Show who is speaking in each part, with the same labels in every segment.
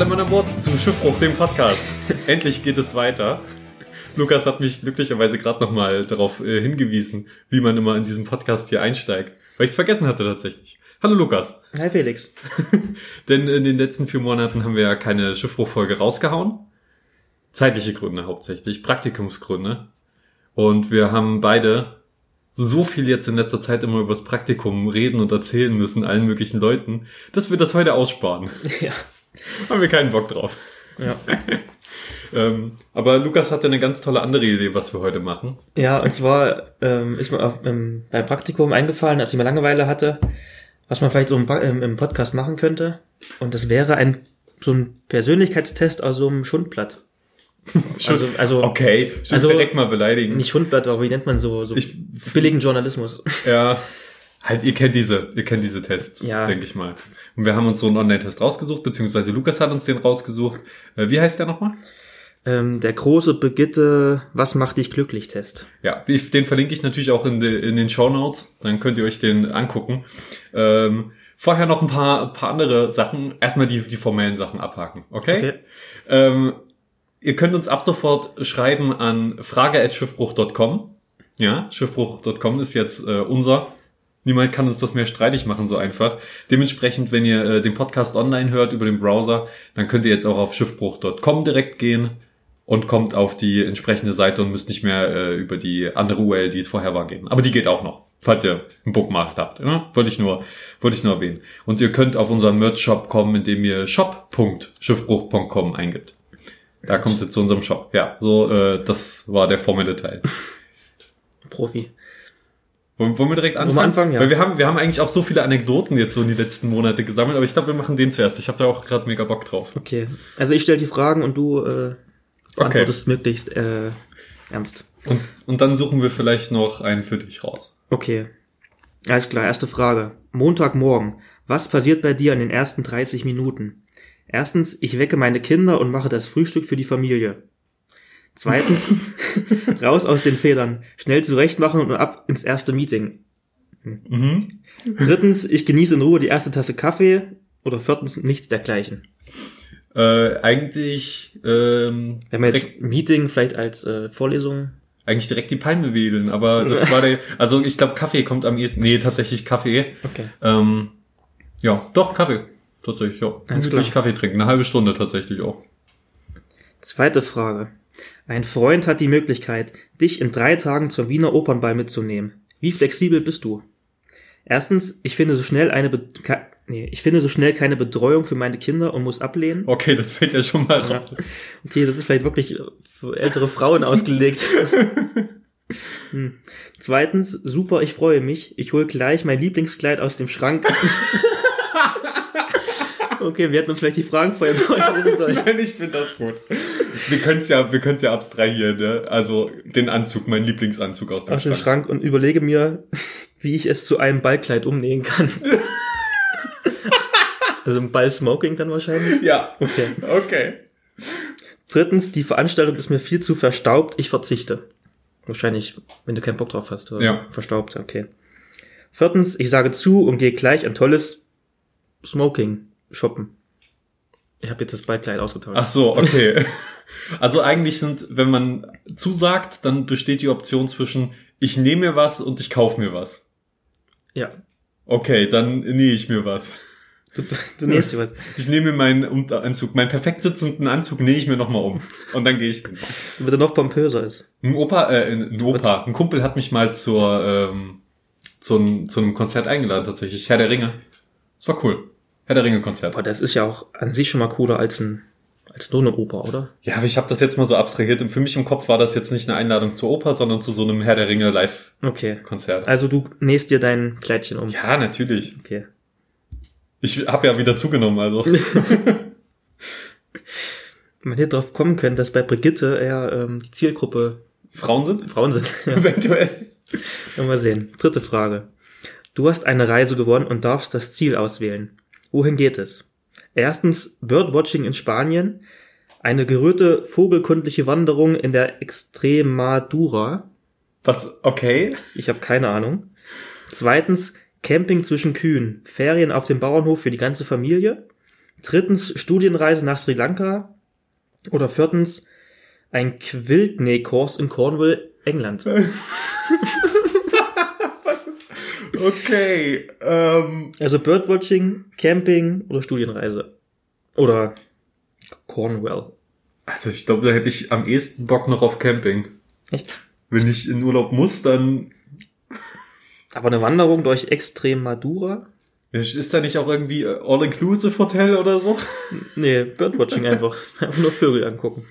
Speaker 1: Alle an Bord zum Schiffbruch, dem Podcast. Endlich geht es weiter. Lukas hat mich glücklicherweise gerade nochmal darauf äh, hingewiesen, wie man immer in diesem Podcast hier einsteigt, weil ich es vergessen hatte tatsächlich. Hallo Lukas.
Speaker 2: Hi Felix.
Speaker 1: Denn in den letzten vier Monaten haben wir ja keine Schiffbruchfolge rausgehauen. Zeitliche Gründe hauptsächlich, Praktikumsgründe. Und wir haben beide so viel jetzt in letzter Zeit immer über das Praktikum reden und erzählen müssen, allen möglichen Leuten, dass wir das heute aussparen.
Speaker 2: Ja.
Speaker 1: Haben wir keinen Bock drauf.
Speaker 2: Ja.
Speaker 1: Ähm, aber Lukas hatte eine ganz tolle andere Idee, was wir heute machen.
Speaker 2: Ja, und zwar ähm, ist mir auf, ähm, beim Praktikum eingefallen, als ich mal Langeweile hatte, was man vielleicht so im, im, im Podcast machen könnte. Und das wäre ein so ein Persönlichkeitstest aus so einem Schundblatt. Also, also
Speaker 1: Okay, schon
Speaker 2: Also-
Speaker 1: direkt mal beleidigen.
Speaker 2: nicht Schundblatt, aber wie nennt man so, so
Speaker 1: Ich-
Speaker 2: billigen Journalismus?
Speaker 1: Ja, halt, ihr kennt diese, ihr kennt diese Tests,
Speaker 2: Ja.
Speaker 1: denke ich mal. Und wir haben uns so einen Online-Test rausgesucht, beziehungsweise Lukas hat uns den rausgesucht. Äh, wie heißt der nochmal?
Speaker 2: ähm, der große Begitte, was macht dich glücklich Test.
Speaker 1: Ja, den verlinke ich natürlich auch in, de, in den Show Notes. Dann könnt ihr euch den angucken. Ähm, vorher noch ein paar, paar andere Sachen. Erstmal die, die formellen Sachen abhaken, okay?
Speaker 2: Okay.
Speaker 1: Ähm, ihr könnt uns ab sofort schreiben an frage.schiffbruch.com. Ja, schiffbruch.com ist jetzt äh, unser. Niemand kann uns das mehr streitig machen, so einfach. Dementsprechend, wenn ihr äh, den Podcast online hört über den Browser, dann könnt ihr jetzt auch auf schiffbruch.com direkt gehen und kommt auf die entsprechende Seite und müsst nicht mehr äh, über die andere URL, die es vorher war, gehen. Aber die geht auch noch, falls ihr einen Bookmark habt. Ja? Wollte ich nur, wollte ich nur erwähnen. Und ihr könnt auf unseren Merch-Shop kommen, indem ihr shop.schiffbruch.com eingibt. Da kommt ihr zu unserem Shop. Ja, so, äh, das war der formelle Teil.
Speaker 2: Profi.
Speaker 1: Wollen, wollen wir direkt anfangen?
Speaker 2: anfangen, ja.
Speaker 1: Weil wir haben, wir haben eigentlich auch so viele Anekdoten jetzt so in die letzten Monate gesammelt, aber ich glaube, wir machen den zuerst. Ich habe da auch gerade mega Bock drauf.
Speaker 2: Okay. Also ich stelle die Fragen und du äh, beantwortest möglichst äh, ernst.
Speaker 1: Und, und dann suchen wir vielleicht noch einen für dich raus.
Speaker 2: Okay. Alles klar, erste Frage. Montagmorgen. Was passiert bei dir in den ersten 30 Minuten? Erstens, ich wecke meine Kinder und mache das Frühstück für die Familie. Zweitens, raus aus den Federn, schnell zurechtmachen und ab ins erste Meeting.
Speaker 1: Mhm.
Speaker 2: Drittens, ich genieße in Ruhe die erste Tasse Kaffee. Oder viertens, nichts dergleichen.
Speaker 1: Äh, eigentlich, ähm,
Speaker 2: Wenn wir jetzt Meeting vielleicht als äh, Vorlesung.
Speaker 1: eigentlich direkt die Palme wedeln, aber das war der, also ich glaube Kaffee kommt am ehesten, nee, tatsächlich Kaffee.
Speaker 2: Okay.
Speaker 1: Ähm, ja, doch, Kaffee. Tatsächlich, ja. Gemütlich. Kaffee trinken, eine halbe Stunde tatsächlich auch.
Speaker 2: Zweite Frage. Ein Freund hat die Möglichkeit, dich in drei Tagen zum Wiener Opernball mitzunehmen. Wie flexibel bist du? Erstens, ich finde so schnell eine Be nee, ich finde so schnell keine Betreuung für meine Kinder und muss ablehnen.
Speaker 1: Okay, das fällt ja schon mal
Speaker 2: Ja.
Speaker 1: raus.
Speaker 2: Okay, das ist vielleicht wirklich für ältere Frauen ausgelegt. Hm. Zweitens, super, ich freue mich. Ich hole gleich mein Lieblingskleid aus dem Schrank. okay, wir hätten uns vielleicht die Fragen vorher durchlesen sollen.
Speaker 1: ich finde das gut. Wir können es ja, wir können's ja abstrahieren, ne? Also den Anzug, mein Lieblingsanzug aus dem
Speaker 2: aus dem
Speaker 1: Schrank.
Speaker 2: Schrank und überlege mir, wie ich es zu einem Ballkleid umnähen kann. also ein Ball-Smoking dann wahrscheinlich.
Speaker 1: Ja.
Speaker 2: Okay.
Speaker 1: Okay.
Speaker 2: Drittens, die Veranstaltung ist mir viel zu verstaubt, ich verzichte. Wahrscheinlich, wenn du keinen Bock drauf hast. Oder?
Speaker 1: Ja.
Speaker 2: Verstaubt, okay. Viertens, ich sage zu und gehe gleich ein tolles Smoking shoppen. Ich habe jetzt das Ballkleid ausgetauscht.
Speaker 1: Ach so, okay. Also eigentlich sind, wenn man zusagt, dann besteht die Option zwischen ich nehme mir was und ich kaufe mir was.
Speaker 2: Ja,
Speaker 1: Okay, dann nähe ich mir was.
Speaker 2: du, du nähst dir was.
Speaker 1: Ich nehme mir meinen Unteranzug, meinen perfekt sitzenden Anzug nähe ich mir nochmal um. Und dann gehe ich.
Speaker 2: Damit er noch pompöser ist.
Speaker 1: Ein Opa, äh, ein Opa, ein Kumpel hat mich mal zur, ähm, zu, zu einem Konzert eingeladen tatsächlich. Herr der Ringe. Das war cool. Herr der Ringe Konzert.
Speaker 2: Aber das ist ja auch an sich schon mal cooler als ein als nur eine Oper, oder?
Speaker 1: Ja, aber ich habe das jetzt mal so abstrahiert. Und für mich im Kopf war das jetzt nicht eine Einladung zur Oper, sondern zu so einem Herr der Ringe Live-Konzert.
Speaker 2: Okay. Also du nähst dir dein Kleidchen um.
Speaker 1: Ja, natürlich.
Speaker 2: Okay.
Speaker 1: Ich habe ja wieder zugenommen, also.
Speaker 2: Man hätte drauf kommen können, dass bei Brigitte eher ähm, die Zielgruppe
Speaker 1: Frauen sind?
Speaker 2: Frauen sind. ja,
Speaker 1: Eventuell.
Speaker 2: wir sehen. Dritte Frage. Du hast eine Reise gewonnen und darfst das Ziel auswählen. Wohin geht es? Erstens Birdwatching in Spanien, eine gerührte vogelkundliche Wanderung in der Extremadura.
Speaker 1: Was, okay.
Speaker 2: Ich habe keine Ahnung. Zweitens Camping zwischen Kühen, Ferien auf dem Bauernhof für die ganze Familie. Drittens Studienreise nach Sri Lanka. Oder viertens ein Quiltnäh-Kurs in Cornwall, England.
Speaker 1: Okay, ähm,
Speaker 2: Also Birdwatching, Camping oder Studienreise. Oder Cornwall.
Speaker 1: also ich glaube, da hätte ich am ehesten Bock noch auf Camping.
Speaker 2: Echt?
Speaker 1: Wenn ich in Urlaub muss, dann
Speaker 2: Aber eine Wanderung durch Extremadura?
Speaker 1: ist da nicht auch irgendwie äh, All-Inclusive Hotel oder so?
Speaker 2: Nee, Birdwatching einfach. Einfach nur Vögel angucken.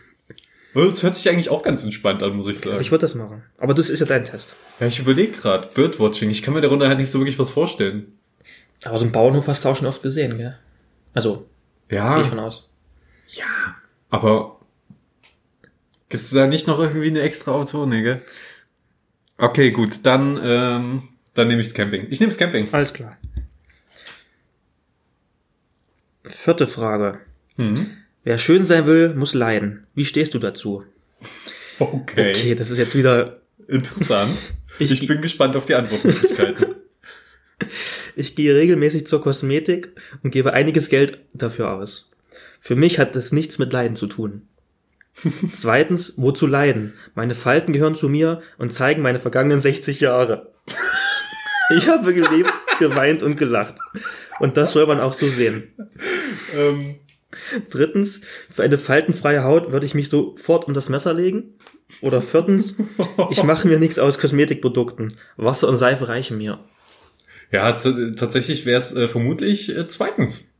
Speaker 1: Das hört sich eigentlich auch ganz entspannt an, muss ich sagen.
Speaker 2: ich würde das machen. Aber das ist ja dein Test.
Speaker 1: Ja, ich überlege gerade, Birdwatching. Ich kann mir darunter halt nicht so wirklich was vorstellen.
Speaker 2: Aber so einen Bauernhof hast du auch schon oft gesehen, gell? Also,
Speaker 1: Ja,
Speaker 2: gehe ich von aus.
Speaker 1: ja, aber gibt es da nicht noch irgendwie eine extra Option, ne, gell? Okay, gut, dann, ähm, dann nehme ich Camping. Ich nehme Camping.
Speaker 2: Alles klar. Vierte Frage.
Speaker 1: Mhm.
Speaker 2: Wer schön sein will, muss leiden. Wie stehst du dazu?
Speaker 1: Okay.
Speaker 2: Okay, das ist jetzt wieder.
Speaker 1: Interessant.
Speaker 2: Ich-
Speaker 1: Ich, bin gespannt auf die Antwortmöglichkeiten.
Speaker 2: Ich gehe regelmäßig zur Kosmetik und gebe einiges Geld dafür aus. Für mich hat das nichts mit Leiden zu tun. Zweitens, wozu leiden? Meine Falten gehören zu mir und zeigen meine vergangenen 60 Jahre. Ich habe gelebt, geweint und gelacht. Und das soll man auch so sehen.
Speaker 1: ähm,
Speaker 2: Drittens, für eine faltenfreie Haut würde ich mich sofort unter das Messer legen. Oder viertens, ich mache mir nichts aus Kosmetikprodukten. Wasser und Seife reichen mir.
Speaker 1: ja, tatsächlich wäre es äh, vermutlich äh, zweitens.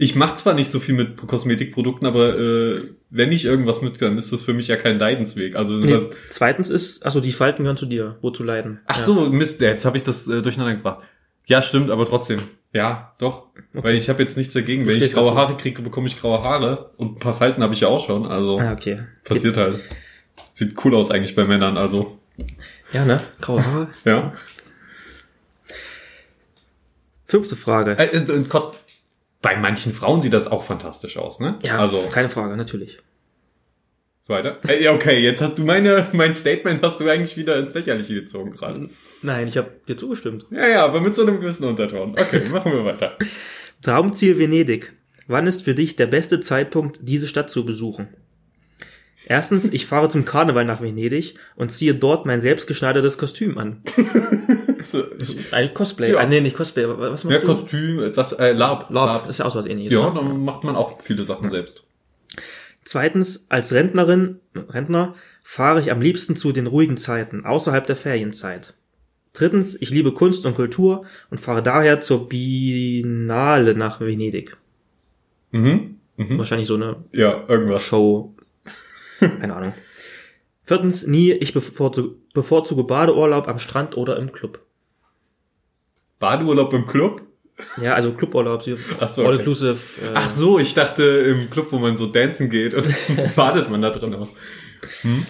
Speaker 1: Ich mache zwar nicht so viel mit Kosmetikprodukten, aber äh, wenn ich irgendwas mit, dann ist das für mich ja kein Leidensweg. Also
Speaker 2: Nee,
Speaker 1: was,
Speaker 2: zweitens ist, also die Falten gehören zu dir. Wozu leiden?
Speaker 1: ach
Speaker 2: Ja.
Speaker 1: so, Mist, jetzt habe ich das äh, durcheinander gebracht. Ja, stimmt, aber trotzdem. Ja, doch. Weil ich habe jetzt nichts dagegen. Wenn ich graue. Haare kriege, bekomme ich graue Haare. Und ein paar Falten habe ich ja auch schon. Also
Speaker 2: Ah, okay.
Speaker 1: passiert halt. Sieht cool aus eigentlich bei Männern. Also
Speaker 2: Ja, ne? Graue Haare.
Speaker 1: ja.
Speaker 2: Fünfte Frage.
Speaker 1: Äh, äh, bei manchen Frauen sieht das auch fantastisch aus, ne?
Speaker 2: Ja,
Speaker 1: Also
Speaker 2: keine Frage, natürlich.
Speaker 1: Weiter. Äh, ja, okay, jetzt hast du meine mein Statement hast du eigentlich wieder ins Lächerliche gezogen gerade.
Speaker 2: Nein, ich habe dir zugestimmt.
Speaker 1: Ja, ja, aber mit so einem gewissen Unterton. Okay, machen wir weiter.
Speaker 2: Traumziel Venedig. Wann ist für dich der beste Zeitpunkt, diese Stadt zu besuchen? Erstens, ich fahre zum Karneval nach Venedig und ziehe dort mein selbstgeschneidertes Kostüm an.
Speaker 1: So,
Speaker 2: Ein Cosplay.
Speaker 1: Ja.
Speaker 2: Ah, nee, nicht Cosplay. Was
Speaker 1: ja,
Speaker 2: machst du?
Speaker 1: Kostüm, das äh, Lab,
Speaker 2: Lab. Ist ja auch so was ähnliches.
Speaker 1: Ja,
Speaker 2: ne?
Speaker 1: dann macht man auch viele Sachen selbst.
Speaker 2: Zweitens, als Rentnerin, Rentner fahre ich am liebsten zu den ruhigen Zeiten, außerhalb der Ferienzeit. Drittens, ich liebe Kunst und Kultur und fahre daher zur Biennale nach Venedig.
Speaker 1: Mhm. Mhm.
Speaker 2: Wahrscheinlich so eine
Speaker 1: Ja, irgendwas.
Speaker 2: Show. Keine Ahnung. Viertens, nie, ich bevorzuge, bevorzuge Badeurlaub am Strand oder im Club.
Speaker 1: Badeurlaub im Club?
Speaker 2: Ja, also Cluburlaub,
Speaker 1: Ach so, okay.
Speaker 2: all-inclusive. Äh,
Speaker 1: Ach so, ich dachte im Club, wo man so dancen geht und badet man da drin auch. Hm?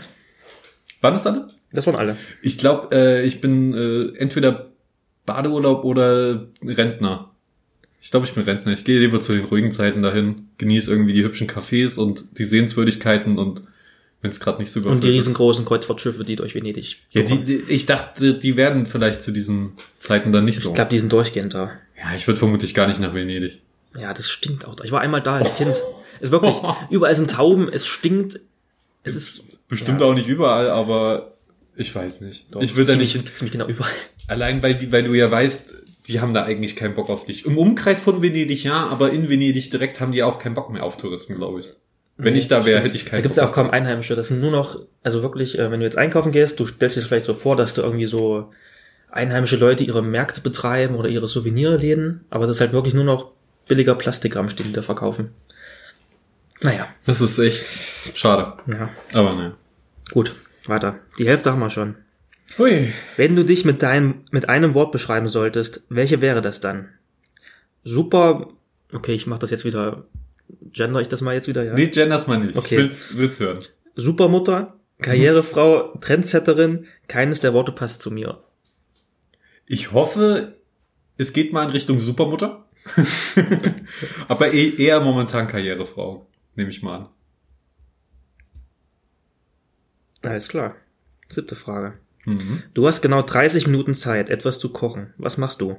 Speaker 1: Wann ist das?
Speaker 2: Das waren alle.
Speaker 1: Ich glaube, äh, ich bin äh, entweder Badeurlaub oder Rentner. Ich glaube, ich bin Rentner. Ich gehe lieber zu den ruhigen Zeiten dahin, genieße irgendwie die hübschen Cafés und die Sehenswürdigkeiten und wenn es gerade nicht so
Speaker 2: Und die
Speaker 1: überfüllt
Speaker 2: riesengroßen Kreuzfahrtschiffe, die durch Venedig.
Speaker 1: Ja, die, die, ich dachte, die werden vielleicht zu diesen Zeiten dann nicht so.
Speaker 2: Ich glaube, die sind durchgehend da.
Speaker 1: Ja, ich würde vermutlich gar nicht nach Venedig.
Speaker 2: Ja, das stinkt auch da. Ich war einmal da als Kind. Ist wirklich, überall sind Tauben, es stinkt. Es ist.
Speaker 1: Bestimmt
Speaker 2: Ja.
Speaker 1: auch nicht überall, aber ich weiß nicht.
Speaker 2: Doch,
Speaker 1: ich will da nicht
Speaker 2: ziemlich genau überall.
Speaker 1: Allein weil, die, weil du ja weißt, die haben da eigentlich keinen Bock auf dich. Im Umkreis von Venedig ja, aber in Venedig direkt haben die auch keinen Bock mehr auf Touristen, glaube ich. Wenn ich da wäre, hätte ich
Speaker 2: Da
Speaker 1: keinen
Speaker 2: gibt's ja auch kaum Einheimische. Das sind nur noch, also wirklich, äh, wenn du jetzt einkaufen gehst, du stellst dir das vielleicht so vor, dass du irgendwie so einheimische Leute ihre Märkte betreiben oder ihre Souvenirläden, aber das ist halt wirklich nur noch billiger Plastikrahmen, den die da verkaufen. Naja,
Speaker 1: Das ist echt schade.
Speaker 2: ja,
Speaker 1: Aber naja.
Speaker 2: gut, weiter. Die Hälfte haben wir schon.
Speaker 1: Hui.
Speaker 2: Wenn du dich mit deinem, mit einem Wort beschreiben solltest, welche wäre das dann? Super, okay, ich mach das jetzt wieder, gender ich das mal jetzt wieder, ja?
Speaker 1: Nee, genders mal nicht.
Speaker 2: Okay.
Speaker 1: Ich will's, will's hören.
Speaker 2: Supermutter, Karrierefrau, Trendsetterin, keines der Worte passt zu mir.
Speaker 1: Ich hoffe, es geht mal in Richtung Supermutter. aber eh, eher momentan Karrierefrau, nehme ich mal an.
Speaker 2: Alles klar. Siebte Frage.
Speaker 1: Mhm.
Speaker 2: Du hast genau 30 Minuten Zeit, etwas zu kochen. Was machst du?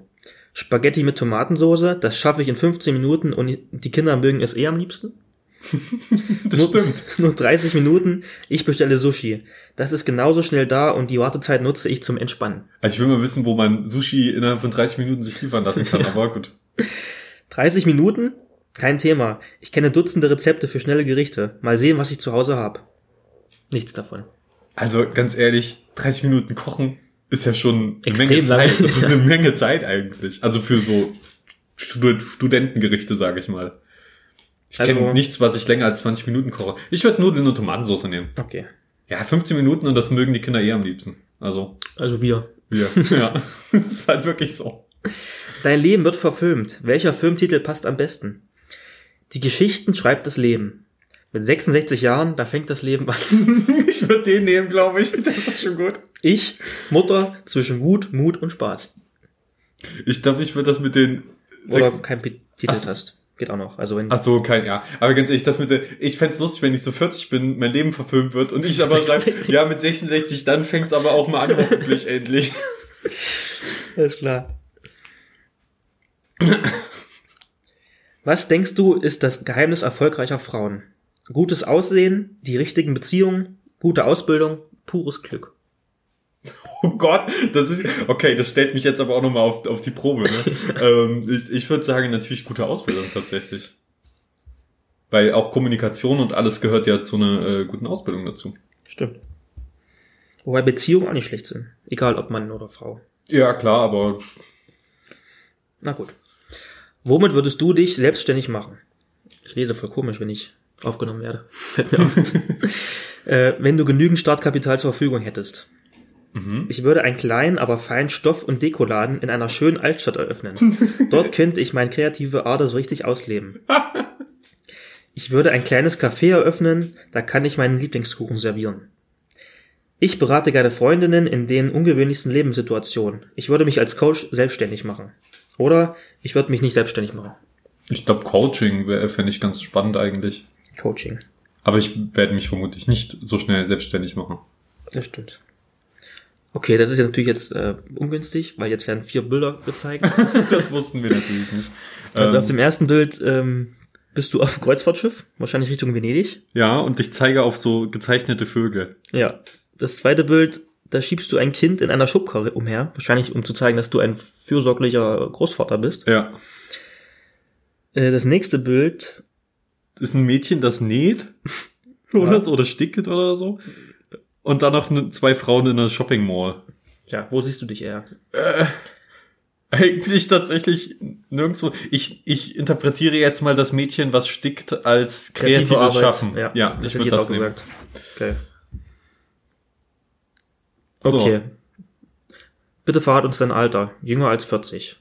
Speaker 2: Spaghetti mit Tomatensoße, das schaffe ich in 15 Minuten und die Kinder mögen es eh am liebsten.
Speaker 1: Das
Speaker 2: nur,
Speaker 1: stimmt.
Speaker 2: Nur 30 Minuten, ich bestelle Sushi. Das ist genauso schnell da und die Wartezeit nutze ich zum Entspannen.
Speaker 1: Also ich will mal wissen, wo man Sushi innerhalb von 30 Minuten sich liefern lassen kann, aber gut.
Speaker 2: 30 Minuten? Kein Thema. Ich kenne Dutzende Rezepte für schnelle Gerichte. Mal sehen, was ich zu Hause habe. Nichts davon.
Speaker 1: Also ganz ehrlich, 30 Minuten kochen ist ja schon eine
Speaker 2: Extrem
Speaker 1: Menge Zeit. Das ist eine Menge Zeit eigentlich. Also für so Stud Studentengerichte, sage ich mal. Ich
Speaker 2: Also-
Speaker 1: kenne nichts, was ich länger als 20 Minuten koche. Ich würde Nudeln und Tomatensauce nehmen.
Speaker 2: Okay.
Speaker 1: Ja, 15 Minuten und das mögen die Kinder eh am liebsten. Also,
Speaker 2: Also wir.
Speaker 1: wir. ja, das ist halt wirklich so.
Speaker 2: Dein Leben wird verfilmt. Welcher Filmtitel passt am besten? Die Geschichten schreibt das Leben. Mit 66 Jahren, da fängt das Leben an.
Speaker 1: Ich würde den nehmen, glaube ich. Das ist schon gut.
Speaker 2: Ich, Mutter, zwischen Wut, Mut und Spaß.
Speaker 1: Ich glaube, ich würde das mit den...
Speaker 2: Oder
Speaker 1: sechs-
Speaker 2: kein Titel
Speaker 1: so.
Speaker 2: hast. Geht auch noch. Also wenn
Speaker 1: Ach so, kein, ja. Aber ganz ehrlich, das mit der, ich fänd's lustig, wenn ich so 40 bin, mein Leben verfilmt wird und ich aber schreibe,
Speaker 2: 66.
Speaker 1: ja, mit 66, dann fängt's aber auch mal an, hoffentlich endlich.
Speaker 2: Alles klar. Was denkst du, ist das Geheimnis erfolgreicher Frauen? Gutes Aussehen, die richtigen Beziehungen, gute Ausbildung, pures Glück.
Speaker 1: Oh Gott, das ist, okay, das stellt mich jetzt aber auch nochmal auf, auf die Probe, ne? ähm, ich ich würde sagen, natürlich gute Ausbildung tatsächlich. Weil auch Kommunikation und alles gehört ja zu einer äh, guten Ausbildung dazu.
Speaker 2: Stimmt. Wobei Beziehungen auch nicht schlecht sind. Egal ob Mann oder Frau.
Speaker 1: Ja, klar, aber
Speaker 2: Na gut. Womit würdest du dich selbstständig machen? Ich lese voll komisch, wenn ich aufgenommen werde. Äh, wenn du genügend Startkapital zur Verfügung hättest. Ich würde einen kleinen, aber feinen Stoff- und Dekoladen in einer schönen Altstadt eröffnen. Dort könnte ich meine kreative Ader so richtig ausleben. Ich würde ein kleines Café eröffnen, da kann ich meinen Lieblingskuchen servieren. Ich berate gerne Freundinnen in den ungewöhnlichsten Lebenssituationen. Ich würde mich als Coach selbstständig machen. Oder ich würde mich nicht selbstständig machen.
Speaker 1: ich glaube, Coaching wäre, fände ich ganz spannend eigentlich.
Speaker 2: Coaching.
Speaker 1: Aber ich werde mich vermutlich nicht so schnell selbstständig machen.
Speaker 2: Das stimmt. Okay, das ist jetzt natürlich jetzt äh, ungünstig, weil jetzt werden vier Bilder gezeigt.
Speaker 1: Das wussten wir natürlich nicht.
Speaker 2: Also auf
Speaker 1: Ähm,
Speaker 2: dem ersten Bild ähm, bist du auf dem Kreuzfahrtschiff, wahrscheinlich Richtung Venedig.
Speaker 1: ja, und ich zeige auf so gezeichnete Vögel.
Speaker 2: Ja. Das zweite Bild, da schiebst du ein Kind in einer Schubkarre umher, wahrscheinlich um zu zeigen, dass du ein fürsorglicher Großvater bist.
Speaker 1: Ja.
Speaker 2: Äh, das nächste Bild,
Speaker 1: Ist ein Mädchen, das näht? Oder so, oder stickt oder so? Und dann noch ne, zwei Frauen in einer Shopping Mall.
Speaker 2: ja, wo siehst du dich eher?
Speaker 1: Eigentlich tatsächlich nirgendwo. Ich, ich interpretiere jetzt mal das Mädchen, was stickt, als kreatives
Speaker 2: Arbeit.
Speaker 1: Schaffen.
Speaker 2: Ja,
Speaker 1: ja ich würde das
Speaker 2: auch
Speaker 1: nehmen.
Speaker 2: gesagt. Okay.
Speaker 1: So.
Speaker 2: Okay. Bitte verrat uns dein Alter. Jünger als 40.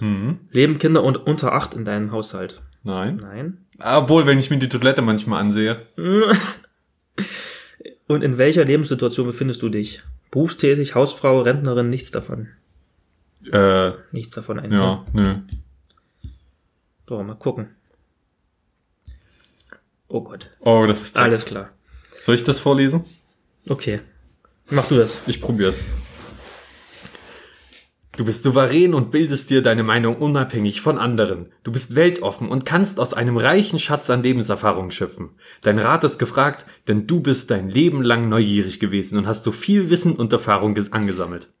Speaker 1: Mhm.
Speaker 2: Leben Kinder und unter 8 in deinem Haushalt?
Speaker 1: Nein.
Speaker 2: Nein.
Speaker 1: Obwohl, wenn ich mir die Toilette manchmal ansehe.
Speaker 2: Und in welcher Lebenssituation befindest du dich? Berufstätig, Hausfrau, Rentnerin, nichts davon.
Speaker 1: Äh,
Speaker 2: Nichts davon eigentlich.
Speaker 1: ja, nö.
Speaker 2: So, mal gucken. Oh Gott.
Speaker 1: Oh, das ist Text.
Speaker 2: Alles klar.
Speaker 1: Soll ich das vorlesen?
Speaker 2: Okay. Mach du das.
Speaker 1: Ich probier's. Du bist souverän und bildest dir deine Meinung unabhängig von anderen. Du bist weltoffen und kannst aus einem reichen Schatz an Lebenserfahrung schöpfen. Dein Rat ist gefragt, denn du bist dein Leben lang neugierig gewesen und hast so viel Wissen und Erfahrung ges- angesammelt.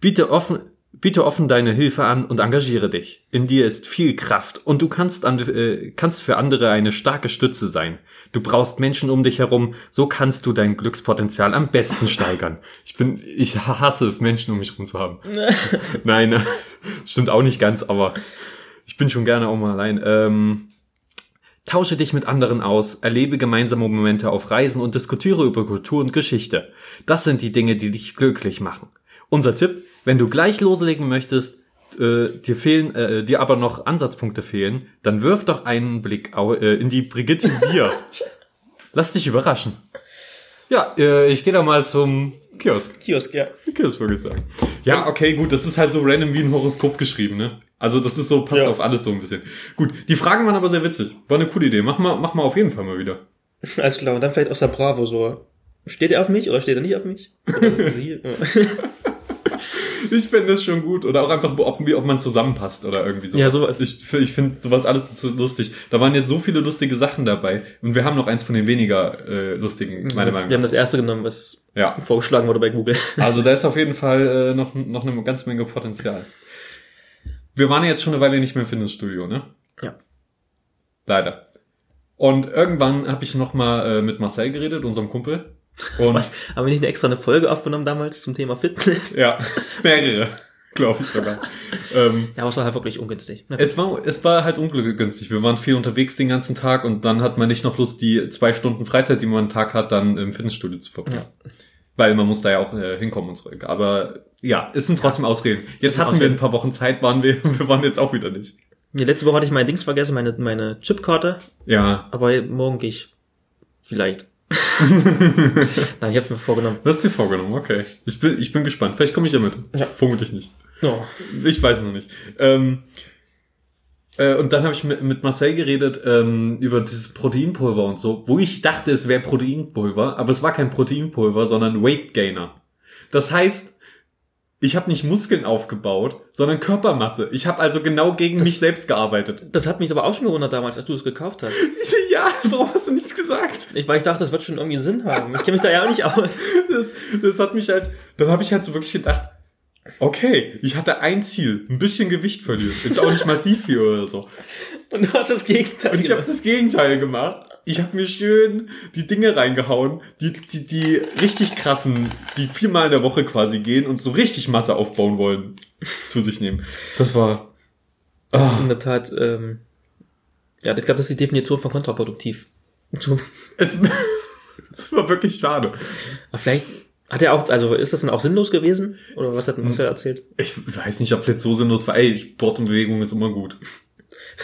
Speaker 1: Biete offen, biete offen deine Hilfe an und engagiere dich. In dir ist viel Kraft und du kannst, an, äh, kannst für andere eine starke Stütze sein. Du brauchst Menschen um dich herum, so kannst du dein Glückspotenzial am besten steigern. Ich bin, ich hasse es, Menschen um mich herum zu haben. Nein, das stimmt auch nicht ganz, aber ich bin schon gerne auch mal allein. Ähm, Tausche dich mit anderen aus, erlebe gemeinsame Momente auf Reisen und diskutiere über Kultur und Geschichte. Das sind die Dinge, die dich glücklich machen. Unser Tipp, wenn du gleich loslegen möchtest, äh, dir fehlen, äh, dir aber noch Ansatzpunkte fehlen, dann wirf doch einen Blick äh, in die Brigitte Bier. Lass dich überraschen. Ja, äh, ich gehe da mal zum Kiosk.
Speaker 2: Kiosk, ja.
Speaker 1: Kiosk würde ich sagen. Ja, okay, gut, das ist halt so random wie ein Horoskop geschrieben, ne? Also das ist so, passt
Speaker 2: Ja.
Speaker 1: auf alles so ein bisschen. Gut, die Fragen waren aber sehr witzig. War eine coole Idee. Mach mal, mach mal auf jeden Fall mal wieder.
Speaker 2: Alles klar. Und dann vielleicht aus der Bravo so. Steht er auf mich oder steht er nicht auf mich? Oder sie?
Speaker 1: Ich fände das schon gut. Oder auch einfach, ob, wie, ob man zusammenpasst oder irgendwie sowas.
Speaker 2: Ja, sowas.
Speaker 1: Ich, ich finde sowas alles so lustig. Da waren jetzt so viele lustige Sachen dabei. Und wir haben noch eins von den weniger äh, lustigen, meine
Speaker 2: das,
Speaker 1: Meinung
Speaker 2: wir haben
Speaker 1: nach.
Speaker 2: das erste genommen, was
Speaker 1: Ja.
Speaker 2: vorgeschlagen wurde bei Google.
Speaker 1: Also da ist auf jeden Fall äh, noch, noch eine ganze Menge Potenzial. Wir waren jetzt schon eine Weile nicht mehr im Fitnessstudio, ne?
Speaker 2: Ja.
Speaker 1: Leider. Und irgendwann habe ich noch mal äh, mit Marcel geredet, unserem Kumpel. Und
Speaker 2: Haben wir nicht eine extra eine Folge aufgenommen damals zum Thema Fitness?
Speaker 1: ja, mehrere, glaube ich sogar. ähm,
Speaker 2: Ja, aber es war halt wirklich ungünstig. Na,
Speaker 1: es war es war halt ungünstig. Wir waren viel unterwegs den ganzen Tag und dann hat man nicht noch Lust, die zwei Stunden Freizeit, die man am Tag hat, dann im Fitnessstudio zu verbringen.
Speaker 2: Ja.
Speaker 1: Weil man muss da ja auch äh, hinkommen und zurück. Aber ja, es sind trotzdem Ausreden. Jetzt hatten wir
Speaker 2: Ausreden.
Speaker 1: ein paar Wochen Zeit, waren wir, wir waren jetzt auch wieder nicht.
Speaker 2: Nee, letzte Woche hatte ich mein Dings vergessen, meine, meine Chipkarte,
Speaker 1: Ja,
Speaker 2: aber morgen gehe ich vielleicht. Nein, ich habe es mir vorgenommen.
Speaker 1: das ist dir vorgenommen, okay. Ich bin, ich bin gespannt. Vielleicht komme ich ja mit.
Speaker 2: Ja.
Speaker 1: Vermutlich nicht.
Speaker 2: Oh.
Speaker 1: Ich weiß noch nicht. Ähm, äh, und dann habe ich mit, mit Marcel geredet ähm, über dieses Proteinpulver und so, wo ich dachte, es wäre Proteinpulver, aber es war kein Proteinpulver, sondern Weight Gainer. Das heißt, ich habe nicht Muskeln aufgebaut, sondern Körpermasse. Ich habe also genau gegen mich selbst gearbeitet.
Speaker 2: Das hat mich aber auch schon gewundert damals, als du es gekauft hast.
Speaker 1: Ja, warum hast du nichts gesagt?
Speaker 2: Ich, weil ich dachte, das wird schon irgendwie Sinn haben. Ich kenne mich da ja auch nicht aus.
Speaker 1: Das, das hat mich halt, dann habe ich halt so wirklich gedacht, okay, ich hatte ein Ziel, ein bisschen Gewicht verlieren. Ist auch nicht massiv viel oder so.
Speaker 2: Und du hast das Gegenteil
Speaker 1: Und ich habe
Speaker 2: gemacht.
Speaker 1: das Gegenteil gemacht. Ich habe mir schön die Dinge reingehauen, die, die, die richtig krassen, die viermal in der Woche quasi gehen und so richtig Masse aufbauen wollen, zu sich nehmen. Das war.
Speaker 2: Das ist
Speaker 1: Ah,
Speaker 2: in der Tat, ähm, ja, ich glaube, das ist die Definition von kontraproduktiv.
Speaker 1: Es, es war wirklich schade.
Speaker 2: Aber vielleicht hat er auch, also ist das dann auch sinnlos gewesen? Oder was hat was er erzählt?
Speaker 1: Ich weiß nicht, ob es jetzt so sinnlos war. Ey, Sport und Bewegung ist immer gut.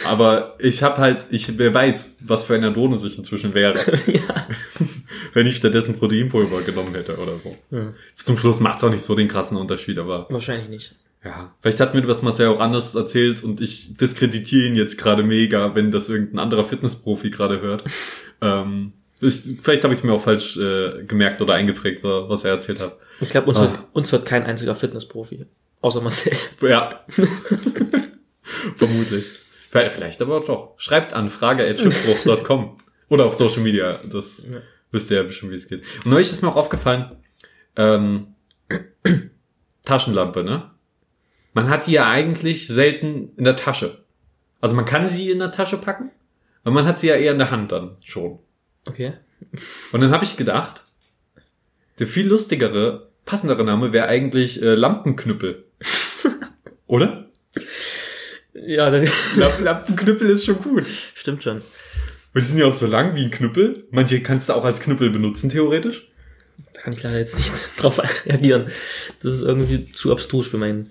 Speaker 1: Aber ich habe halt, ich wer weiß, was für eine Adone ich inzwischen wäre,
Speaker 2: ja.
Speaker 1: wenn ich stattdessen Proteinpulver genommen hätte oder so.
Speaker 2: ja.
Speaker 1: Zum Schluss macht's auch nicht so den krassen Unterschied, aber
Speaker 2: Wahrscheinlich nicht.
Speaker 1: ja. Vielleicht hat mir das Marcel auch anders erzählt und ich diskreditiere ihn jetzt gerade mega, wenn das irgendein anderer Fitnessprofi gerade hört. ähm, ich, vielleicht habe ich es mir auch falsch äh, gemerkt oder eingeprägt, was er erzählt hat.
Speaker 2: Ich glaube, uns,
Speaker 1: Ah.
Speaker 2: wird, uns wird kein einziger Fitnessprofi. Außer Marcel.
Speaker 1: Ja. Vermutlich. Vielleicht vielleicht aber doch. Schreibt an frage.schiffbruch.com oder auf Social Media. Das
Speaker 2: Ja.
Speaker 1: wisst ihr ja bestimmt, wie es geht. Und neulich ist mir auch aufgefallen, ähm, Taschenlampe, ne? Man hat die ja eigentlich selten in der Tasche. Also man kann sie in der Tasche packen, aber man hat sie ja eher in der Hand dann schon.
Speaker 2: Okay.
Speaker 1: Und dann habe ich gedacht, der viel lustigere, passendere Name wäre eigentlich äh, Lampenknüppel. Oder?
Speaker 2: Ja, das
Speaker 1: Lamp Lampenknüppel ist schon gut.
Speaker 2: stimmt schon.
Speaker 1: Weil die sind ja auch so lang wie ein Knüppel. Manche kannst du auch als Knüppel benutzen, theoretisch.
Speaker 2: Da kann ich leider jetzt nicht drauf reagieren. Das ist irgendwie zu abstrus für meinen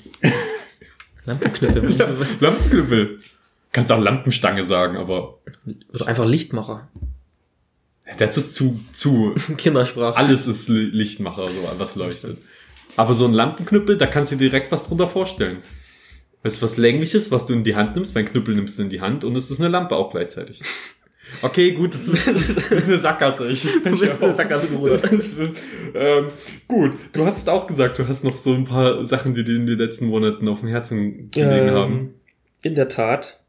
Speaker 2: Lampenknüppel.
Speaker 1: Lampenknüppel. Kannst auch Lampenstange sagen, aber
Speaker 2: Oder einfach Lichtmacher.
Speaker 1: das ist zu, zu,
Speaker 2: Kindersprache.
Speaker 1: alles ist Li- Lichtmacher, so was leuchtet. Aber so ein Lampenknüppel, da kannst du dir direkt was drunter vorstellen. Ist was Längliches, was du in die Hand nimmst, weil ein Knüppel nimmst du in die Hand und es ist eine Lampe auch gleichzeitig. Okay, gut, das ist, das ist eine Sackgasse. Ich,
Speaker 2: Du bist in eine Sackgasse gerudert.
Speaker 1: ähm, gut, du hast auch gesagt, du hast noch so ein paar Sachen, die dir in den letzten Monaten auf dem Herzen gelegen haben.
Speaker 2: Ähm, in der Tat.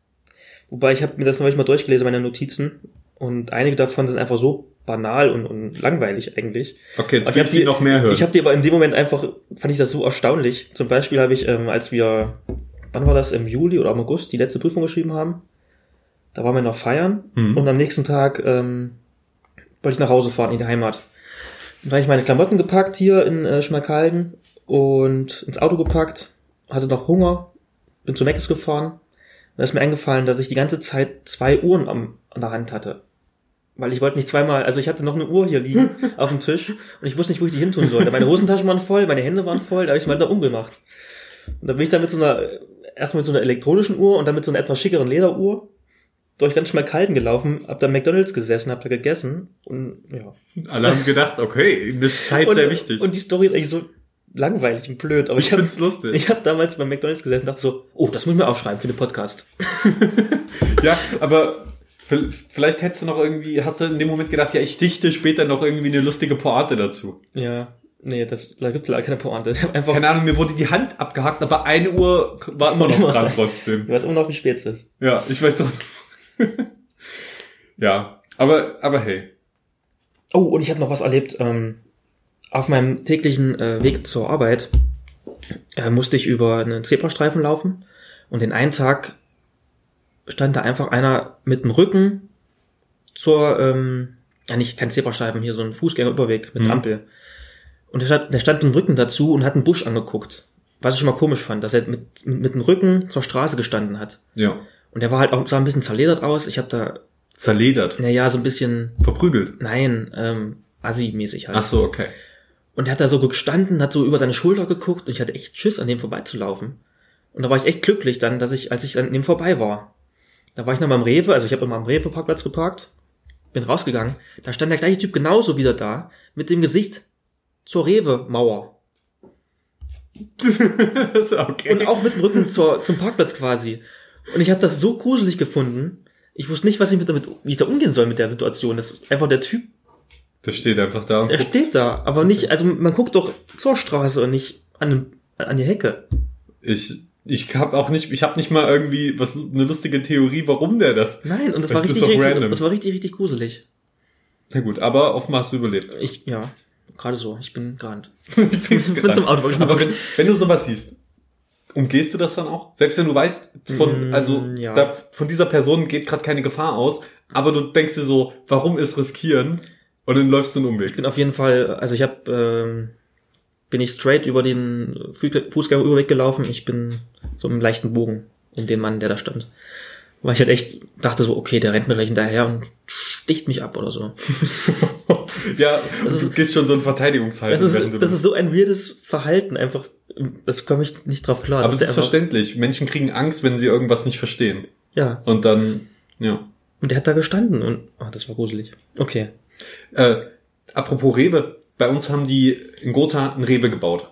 Speaker 2: Wobei ich habe mir das neulich mal durchgelesen, meine Notizen. Und einige davon sind einfach so banal und, und langweilig eigentlich.
Speaker 1: Okay, jetzt
Speaker 2: Ich
Speaker 1: will ich sie
Speaker 2: die-
Speaker 1: noch mehr hören.
Speaker 2: Ich habe die aber in dem Moment einfach, fand ich das so erstaunlich. Zum Beispiel habe ich, ähm, als wir, wann war das, im Juli oder im August, die letzte Prüfung geschrieben haben, da waren wir noch feiern
Speaker 1: Mhm.
Speaker 2: und am nächsten Tag ähm, wollte ich nach Hause fahren in die Heimat. Dann habe ich meine Klamotten gepackt hier in äh, Schmalkalden und ins Auto gepackt, hatte noch Hunger, bin zu Meckes gefahren. Da ist mir eingefallen, dass ich die ganze Zeit zwei Uhren am, an der Hand hatte. Weil ich wollte nicht zweimal, also ich hatte noch eine Uhr hier liegen auf dem Tisch und ich wusste nicht, wo ich die hin tun sollte. Meine Hosentaschen waren voll, meine Hände waren voll, da habe ich es mal da umgemacht. Und dann bin ich dann mit so einer, erstmal mit so einer elektronischen Uhr und dann mit so einer etwas schickeren Lederuhr durch ganz schmal kalten gelaufen, hab da McDonalds gesessen, hab da gegessen und ja.
Speaker 1: Alle haben gedacht, okay, das ist Zeit
Speaker 2: und,
Speaker 1: sehr wichtig.
Speaker 2: Und die Story ist eigentlich so langweilig und blöd, aber ich,
Speaker 1: ich
Speaker 2: habe
Speaker 1: find's lustig.
Speaker 2: ich hab damals beim McDonalds gesessen und dachte so, oh, das muss ich mir aufschreiben für den Podcast.
Speaker 1: Ja, aber vielleicht hättest du noch irgendwie, hast du in dem Moment gedacht, ja, ich dichte später noch irgendwie eine lustige Pointe dazu.
Speaker 2: Ja. Nee, das, da gibt's leider keine Pointe. Einfach,
Speaker 1: Keine Ahnung, mir wurde die Hand abgehackt, aber eine Uhr war immer noch dran trotzdem.
Speaker 2: ich weiß immer noch, wie spät es ist.
Speaker 1: Ja, ich weiß doch. ja, aber, aber hey.
Speaker 2: Oh, und ich habe noch was erlebt. Ähm, auf meinem täglichen äh, Weg zur Arbeit äh, musste ich über einen Zebrastreifen laufen und den einen Tag stand da einfach einer mit dem Rücken zur, ähm, ja nicht kein Zebrastreifen, hier so ein Fußgängerüberweg mit
Speaker 1: Mhm.
Speaker 2: Ampel. Und der stand, der stand mit dem Rücken dazu und hat einen Busch angeguckt. Was ich schon mal komisch fand, dass er mit, mit dem Rücken zur Straße gestanden hat.
Speaker 1: Ja.
Speaker 2: Und der war halt auch, sah ein bisschen zerledert aus. Ich habe da,
Speaker 1: Zerledert.
Speaker 2: naja, so ein bisschen,
Speaker 1: Verprügelt.
Speaker 2: nein, ähm, Assi-mäßig halt.
Speaker 1: Ach so, okay.
Speaker 2: Und er hat da so gestanden, hat so über seine Schulter geguckt und ich hatte echt Schiss, an dem vorbeizulaufen. Und da war ich echt glücklich dann, dass ich, als ich an dem vorbei war. Da war ich noch mal am Rewe, also ich habe immer am Rewe-Parkplatz geparkt, bin rausgegangen, da stand der gleiche Typ genauso wieder da, mit dem Gesicht zur Rewe-Mauer.
Speaker 1: okay.
Speaker 2: Und auch mit dem Rücken zur, zum Parkplatz quasi. Und ich habe das so gruselig gefunden. Ich wusste nicht, was ich mit damit, wie ich da umgehen soll mit der Situation. Das ist einfach der Typ,
Speaker 1: Der steht einfach da
Speaker 2: der
Speaker 1: guckt.
Speaker 2: steht da, aber nicht, also man guckt doch zur Straße und nicht an, an die Hecke.
Speaker 1: Ich, ich hab auch nicht, ich hab nicht mal irgendwie was, eine lustige Theorie, warum der das.
Speaker 2: Nein, und das
Speaker 1: Das
Speaker 2: war richtig, richtig,
Speaker 1: random.
Speaker 2: das war richtig, richtig gruselig.
Speaker 1: Na gut, aber offenbar hast du überlebt.
Speaker 2: Ich, ja, gerade so, ich bin gerannt.
Speaker 1: Ich
Speaker 2: bin zum Auto
Speaker 1: Aber wenn, wenn du sowas siehst, umgehst du das dann auch? Selbst wenn du weißt, von,
Speaker 2: Mm,
Speaker 1: also
Speaker 2: ja.
Speaker 1: da, von dieser Person geht gerade keine Gefahr aus, aber du denkst dir so, warum ist riskieren? Und dann läufst du einen
Speaker 2: Ich
Speaker 1: Umweg.
Speaker 2: bin auf jeden Fall, also ich habe, ähm, bin ich straight über den Fu- Fußgängerüberweg gelaufen. Ich bin so im leichten Bogen um den Mann, der da stand. Weil ich halt echt dachte so, okay, der rennt mir gleich hinterher und sticht mich ab oder so.
Speaker 1: ja,
Speaker 2: Das
Speaker 1: du
Speaker 2: ist-
Speaker 1: gehst schon so in Verteidigungshaltung.
Speaker 2: Das
Speaker 1: du
Speaker 2: ist, das ist so ein weirdes Verhalten, einfach, das komme ich nicht drauf klar.
Speaker 1: aber es ist verständlich. Menschen kriegen Angst, wenn sie irgendwas nicht verstehen.
Speaker 2: Ja,
Speaker 1: Und dann, ja.
Speaker 2: und der hat da gestanden und, ah, das war gruselig. Okay.
Speaker 1: Äh, apropos Rewe, bei uns haben die in Gotha ein Rewe gebaut.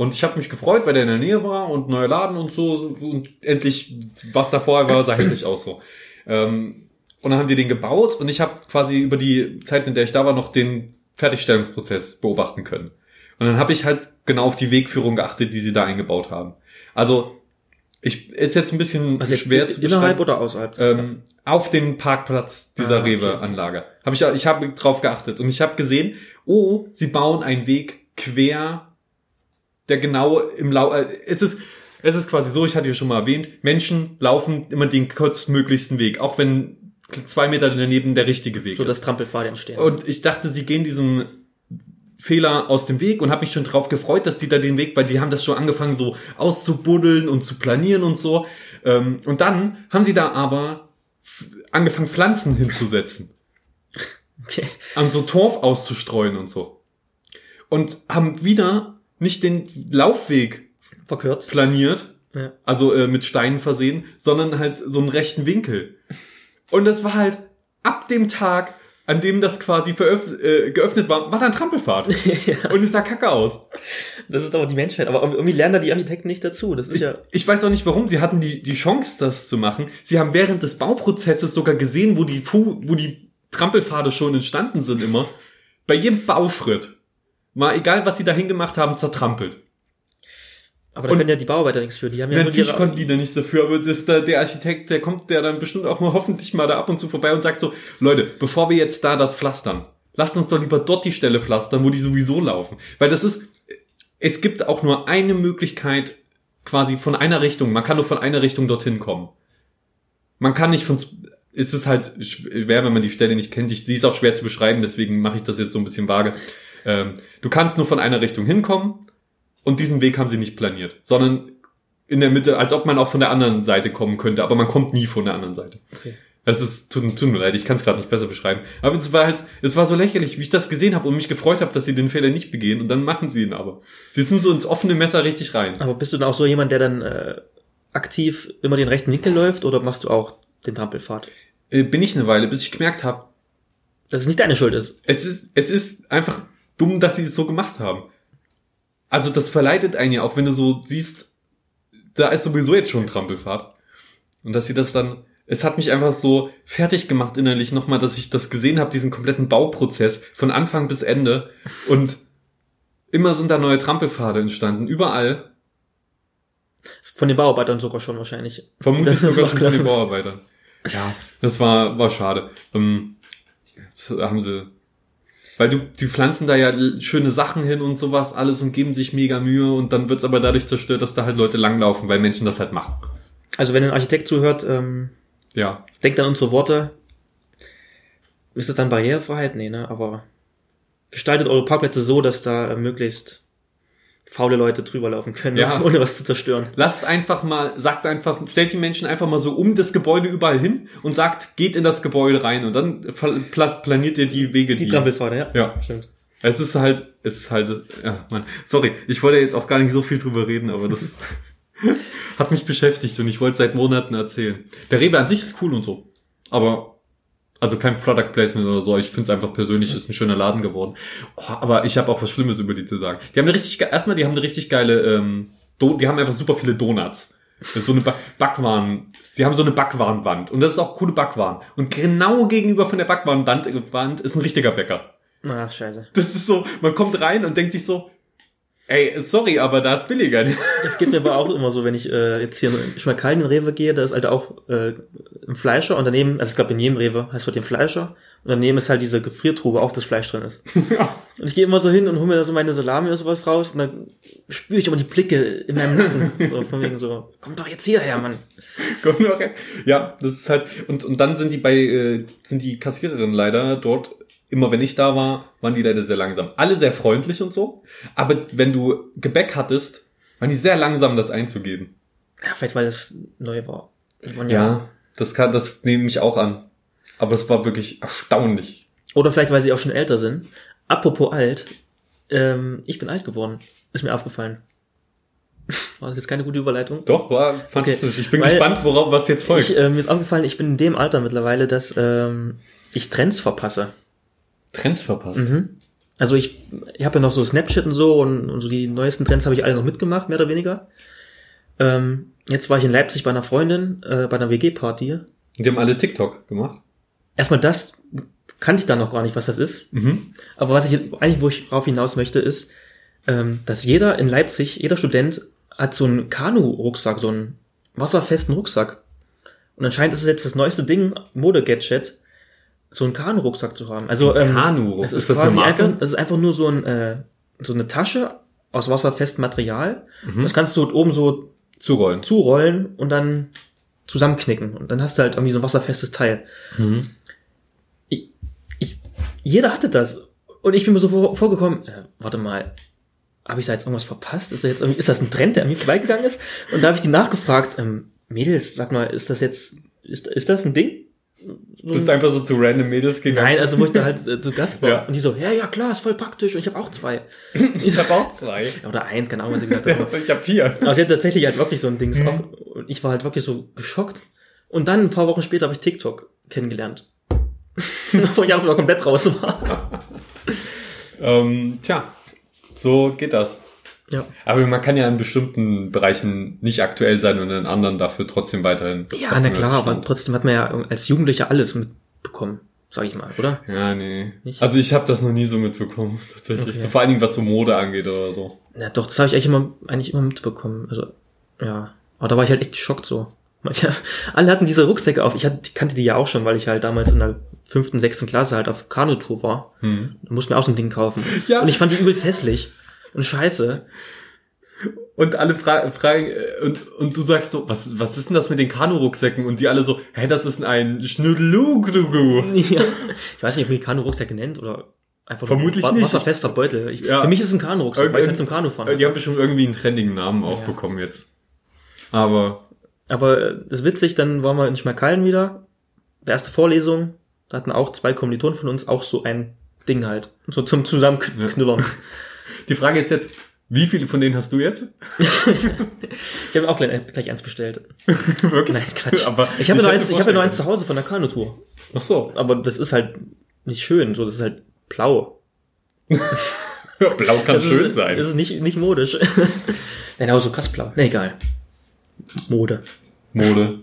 Speaker 1: Und ich habe mich gefreut, weil der in der Nähe war und neuer Laden und so. Und endlich, was da vorher war, sah hässlich aus so. Ähm, und dann haben die den gebaut und ich habe quasi über die Zeit, in der ich da war, noch den Fertigstellungsprozess beobachten können. Und dann habe ich halt genau auf die Wegführung geachtet, die sie da eingebaut haben. Also, ich ist jetzt ein bisschen
Speaker 2: jetzt
Speaker 1: schwer zu
Speaker 2: innerhalb
Speaker 1: beschreiben.
Speaker 2: oder außerhalb?
Speaker 1: Ähm, auf dem Parkplatz dieser
Speaker 2: Ah, okay.
Speaker 1: Rewe-Anlage. Habe ich, ich habe drauf geachtet und ich habe gesehen, oh, sie bauen einen Weg quer, der genau im Lau. Äh, es ist, es ist quasi so, ich hatte ja schon mal erwähnt, Menschen laufen immer den kurzmöglichsten Weg, auch wenn zwei Meter daneben der richtige Weg
Speaker 2: so
Speaker 1: ist.
Speaker 2: dass Trampelpfade entstehen.
Speaker 1: Und ich dachte, sie gehen diesem Fehler aus dem Weg und habe mich schon drauf gefreut, dass die da den Weg, weil die haben das schon angefangen so auszubuddeln und zu planieren und so. Ähm, Und dann haben sie da aber angefangen, Pflanzen hinzusetzen,
Speaker 2: okay.
Speaker 1: an so Torf auszustreuen und so. Und haben wieder nicht den Laufweg
Speaker 2: Verkürzt.
Speaker 1: planiert,
Speaker 2: Ja.
Speaker 1: also äh, mit Steinen versehen, sondern halt so einen rechten Winkel. Und das war halt ab dem Tag, an dem das quasi äh, geöffnet war, war da ein Trampelpfad. Und es sah kacke aus.
Speaker 2: Das ist aber die Menschheit. Aber irgendwie lernen da die Architekten nicht dazu. Das ist
Speaker 1: Ich,
Speaker 2: ja.
Speaker 1: ich weiß auch nicht warum. Sie hatten die, die Chance, das zu machen. Sie haben während des Bauprozesses sogar gesehen, wo die, Fu wo die Trampelpfade schon entstanden sind immer. Bei jedem Bauschritt. Mal egal, was sie dahin gemacht haben, zertrampelt.
Speaker 2: Aber da
Speaker 1: Und-
Speaker 2: können ja die Bauarbeiter nichts für. Die haben ja
Speaker 1: Natürlich
Speaker 2: ihre-
Speaker 1: konnten die da nichts dafür, aber das, der, der Architekt, der kommt der dann bestimmt auch mal hoffentlich mal da ab und zu vorbei und sagt so, Leute, bevor wir jetzt da das pflastern, lasst uns doch lieber dort die Stelle pflastern, wo die sowieso laufen. Weil das ist, es gibt auch nur eine Möglichkeit, quasi von einer Richtung, man kann nur von einer Richtung dorthin kommen. Man kann nicht von, es ist halt schwer, wenn man die Stelle nicht kennt. Ich, sie ist auch schwer zu beschreiben, deswegen mache ich das jetzt so ein bisschen vage. Ähm, du kannst nur von einer Richtung hinkommen und diesen Weg haben sie nicht planiert, sondern in der Mitte, als ob man auch von der anderen Seite kommen könnte, aber man kommt nie von der anderen Seite.
Speaker 2: Okay.
Speaker 1: Das ist, tut, tut mir leid, ich kann es gerade nicht besser beschreiben. Aber es war halt, es war so lächerlich, wie ich das gesehen habe und mich gefreut habe, dass sie den Fehler nicht begehen und dann machen sie ihn aber. Sie sind so ins offene Messer richtig rein.
Speaker 2: Aber bist du dann auch so jemand, der dann äh, aktiv immer den rechten Winkel läuft oder machst du auch den Trampelpfad?
Speaker 1: Äh, bin ich eine Weile, bis ich gemerkt habe,
Speaker 2: Dass es nicht deine Schuld ist.
Speaker 1: es ist, es ist einfach dumm, dass sie es so gemacht haben. Also das verleitet einen ja auch, wenn du so siehst, da ist sowieso jetzt schon Trampelfahrt. Und dass sie das dann, es hat mich einfach so fertig gemacht innerlich nochmal, dass ich das gesehen habe, diesen kompletten Bauprozess von Anfang bis Ende. Und Immer sind da neue Trampelpfade entstanden, überall.
Speaker 2: Von den Bauarbeitern sogar schon wahrscheinlich.
Speaker 1: Vermutlich sogar schon von den. Bauarbeitern. Ja, das war, war schade. Ähm, jetzt haben sie, weil du, die pflanzen da ja schöne Sachen hin und sowas alles und geben sich mega Mühe und dann wird's aber dadurch zerstört, dass da halt Leute langlaufen, weil Menschen das halt machen.
Speaker 2: Also wenn ein Architekt zuhört, ähm,
Speaker 1: Ja,
Speaker 2: denkt an unsere Worte. Ist das dann Barrierefreiheit? Nee, ne? Aber gestaltet eure Parkplätze so, dass da äh, möglichst faule Leute drüber laufen können,
Speaker 1: Ja.
Speaker 2: ohne was zu zerstören.
Speaker 1: lasst einfach mal, sagt einfach, stellt die Menschen einfach mal so um das Gebäude überall hin und sagt, geht in das Gebäude rein und dann pla- pla- planiert ihr die Wege,
Speaker 2: Die Trampelpfade, ja.
Speaker 1: Ja.
Speaker 2: Stimmt.
Speaker 1: Es ist halt, es ist halt, ja, Mann. Sorry, ich wollte jetzt auch gar nicht so viel drüber reden, aber das hat mich beschäftigt und ich wollte seit Monaten erzählen. Der Rewe an sich ist cool und so. Aber, also kein Product Placement oder so, ich finde es einfach persönlich, ist ein schöner Laden geworden. Oh, aber ich habe auch was Schlimmes über die zu sagen. Die haben eine richtig, erstmal, die haben eine richtig geile, ähm, Do die haben einfach super viele Donuts. Das ist so eine ba Backwaren, sie haben so eine Backwarenwand und das ist auch coole Backwaren. Und genau gegenüber von der Backwarenwand äh, ist ein richtiger Bäcker.
Speaker 2: Ach, scheiße.
Speaker 1: Das ist so, man kommt rein und denkt sich so, ey, sorry, aber da ist billiger.
Speaker 2: Das geht mir aber auch immer so, wenn ich äh, jetzt hier in Schmalkalden in den Rewe gehe, da ist halt auch äh, ein Fleischer und daneben, also ich glaube in jedem Rewe heißt halt den Fleischer und daneben ist halt diese Gefriertruhe, wo auch das Fleisch drin ist. Und ich gehe immer so hin und hole mir da so meine Salami oder sowas raus und dann spüre ich immer die Blicke in meinem Nacken. So, von wegen so, komm doch jetzt hierher, Mann.
Speaker 1: Komm noch rein. Ja, das ist halt, und, und dann sind die bei, äh, sind die Kassiererinnen leider dort, immer wenn ich da war, waren die leider sehr langsam. Alle sehr freundlich und so, aber wenn du Gebäck hattest, waren die sehr langsam, das einzugeben.
Speaker 2: Ja, vielleicht weil das neu war. Und
Speaker 1: Ja, das kann, das nehme ich auch an. Aber es war wirklich erstaunlich.
Speaker 2: Oder vielleicht weil sie auch schon älter sind. Apropos alt, ähm, ich bin alt geworden. Ist mir aufgefallen. War das jetzt keine gute Überleitung?
Speaker 1: Doch, war fantastisch. Ich bin
Speaker 2: Weil-
Speaker 1: gespannt, worauf was jetzt folgt.
Speaker 2: Ich, äh, mir ist aufgefallen, ich bin in dem Alter mittlerweile, dass ähm, ich Trends verpasse.
Speaker 1: Trends verpasst.
Speaker 2: Mhm. Also ich, ich habe ja noch so Snapchat und so und, und so die neuesten Trends habe ich alle noch mitgemacht, mehr oder weniger. Ähm, jetzt war ich in Leipzig bei einer Freundin, äh, bei einer WG-Party.
Speaker 1: Die haben alle TikTok gemacht.
Speaker 2: Erstmal das kannte ich dann noch gar nicht, was das ist.
Speaker 1: Mhm.
Speaker 2: Aber was ich jetzt- eigentlich, wo ich drauf hinaus möchte, ist, ähm, dass jeder in Leipzig, jeder Student hat so einen Kanu-Rucksack, so einen wasserfesten Rucksack. Und anscheinend ist es jetzt das neueste Ding, Mode-Gadget, so einen Kanu-Rucksack zu haben. Also ähm,
Speaker 1: Kanu-Rucksack.
Speaker 2: das ist,
Speaker 1: Ist das
Speaker 2: quasi einfach, das ist einfach nur so ein äh, so eine Tasche aus wasserfestem Material.
Speaker 1: Mhm.
Speaker 2: Das kannst du oben so
Speaker 1: Zurollen.
Speaker 2: zurollen und dann zusammenknicken. Und dann hast du halt irgendwie so ein wasserfestes Teil.
Speaker 1: Mhm.
Speaker 2: Ich, ich, jeder hatte das. Und ich bin mir so vor, vorgekommen, äh, warte mal, habe ich da jetzt irgendwas verpasst? Ist, da jetzt irgendwie, ist das ein Trend, der an mir vorbeigegangen ist? Und da habe ich die nachgefragt, ähm, Mädels, sag mal, ist das jetzt, ist, ist das ein Ding? So
Speaker 1: Bist
Speaker 2: ein-
Speaker 1: einfach so zu random Mädels gegangen?
Speaker 2: Nein, also wo ich da halt äh, zu Gast war.
Speaker 1: Ja.
Speaker 2: Und die so, ja, ja, klar, ist voll praktisch. Und ich habe auch zwei.
Speaker 1: Ich habe auch zwei.
Speaker 2: Ja, Oder eins, keine Ahnung, was ich gesagt habe.
Speaker 1: Also ich habe vier.
Speaker 2: Aber sie hat tatsächlich halt wirklich so ein
Speaker 1: Mhm.
Speaker 2: Dings auch. Und ich war halt wirklich so geschockt. Und dann ein paar Wochen später habe ich TikTok kennengelernt. Wo ich einfach komplett raus war.
Speaker 1: Ähm, tja, so geht das.
Speaker 2: Ja.
Speaker 1: Aber man kann ja in bestimmten Bereichen nicht aktuell sein und in anderen dafür trotzdem weiterhin.
Speaker 2: Ja, na klar, aber trotzdem hat man ja als Jugendlicher alles mitbekommen, sag ich mal, oder?
Speaker 1: Ja, nee.
Speaker 2: Nicht?
Speaker 1: Also ich habe das noch nie so mitbekommen, tatsächlich.
Speaker 2: Okay.
Speaker 1: So vor allen Dingen, was so Mode angeht oder so.
Speaker 2: Na doch, das habe ich eigentlich immer, eigentlich immer mitbekommen. Also, ja. Aber da war ich halt echt geschockt so. Manche, alle hatten diese Rucksäcke auf. Ich hatte, ich kannte die ja auch schon, weil ich halt damals in der fünften, sechsten Klasse halt auf Kanutour war.
Speaker 1: Hm.
Speaker 2: Da musste mir auch so ein Ding kaufen.
Speaker 1: Ja.
Speaker 2: Und ich fand die übelst hässlich. Und scheiße.
Speaker 1: Und alle fragen, fragen äh, und, und du sagst so, was, was ist denn das mit den Kanu-Rucksäcken? Und die alle so, hä, das ist ein Schnuddelugudugu.
Speaker 2: Ja. Ich weiß nicht, ob man die Kanu-Rucksäcke nennt oder einfach nur
Speaker 1: Vermutlich
Speaker 2: wa-
Speaker 1: nicht.
Speaker 2: wasserfester Beutel. Ich,
Speaker 1: Ja.
Speaker 2: Für mich ist es ein Kanu-Rucksack, weil ich halt zum Kanu fahren.
Speaker 1: Äh, Die haben bestimmt irgendwie einen trendigen Namen auch
Speaker 2: Ja.
Speaker 1: bekommen jetzt. Aber
Speaker 2: Aber äh, das ist witzig, dann waren wir in Schmerkalden wieder. Erste Vorlesung, da hatten auch zwei Kommilitonen von uns auch so ein Ding halt. So zum Zusammenknüllern.
Speaker 1: die Frage ist jetzt, wie viele von denen hast du jetzt?
Speaker 2: Ich habe auch gleich, gleich eins bestellt.
Speaker 1: Wirklich?
Speaker 2: Nein, Quatsch.
Speaker 1: Aber
Speaker 2: ich habe nur eins, ich habe nur eins zu Hause von der Kanutour.
Speaker 1: Ach so.
Speaker 2: Aber das ist halt nicht schön, so das ist halt blau.
Speaker 1: Blau kann
Speaker 2: Das
Speaker 1: schön
Speaker 2: ist,
Speaker 1: sein.
Speaker 2: Das ist nicht, nicht modisch. Nein, aber so krass blau. Nee, egal. Mode.
Speaker 1: Mode.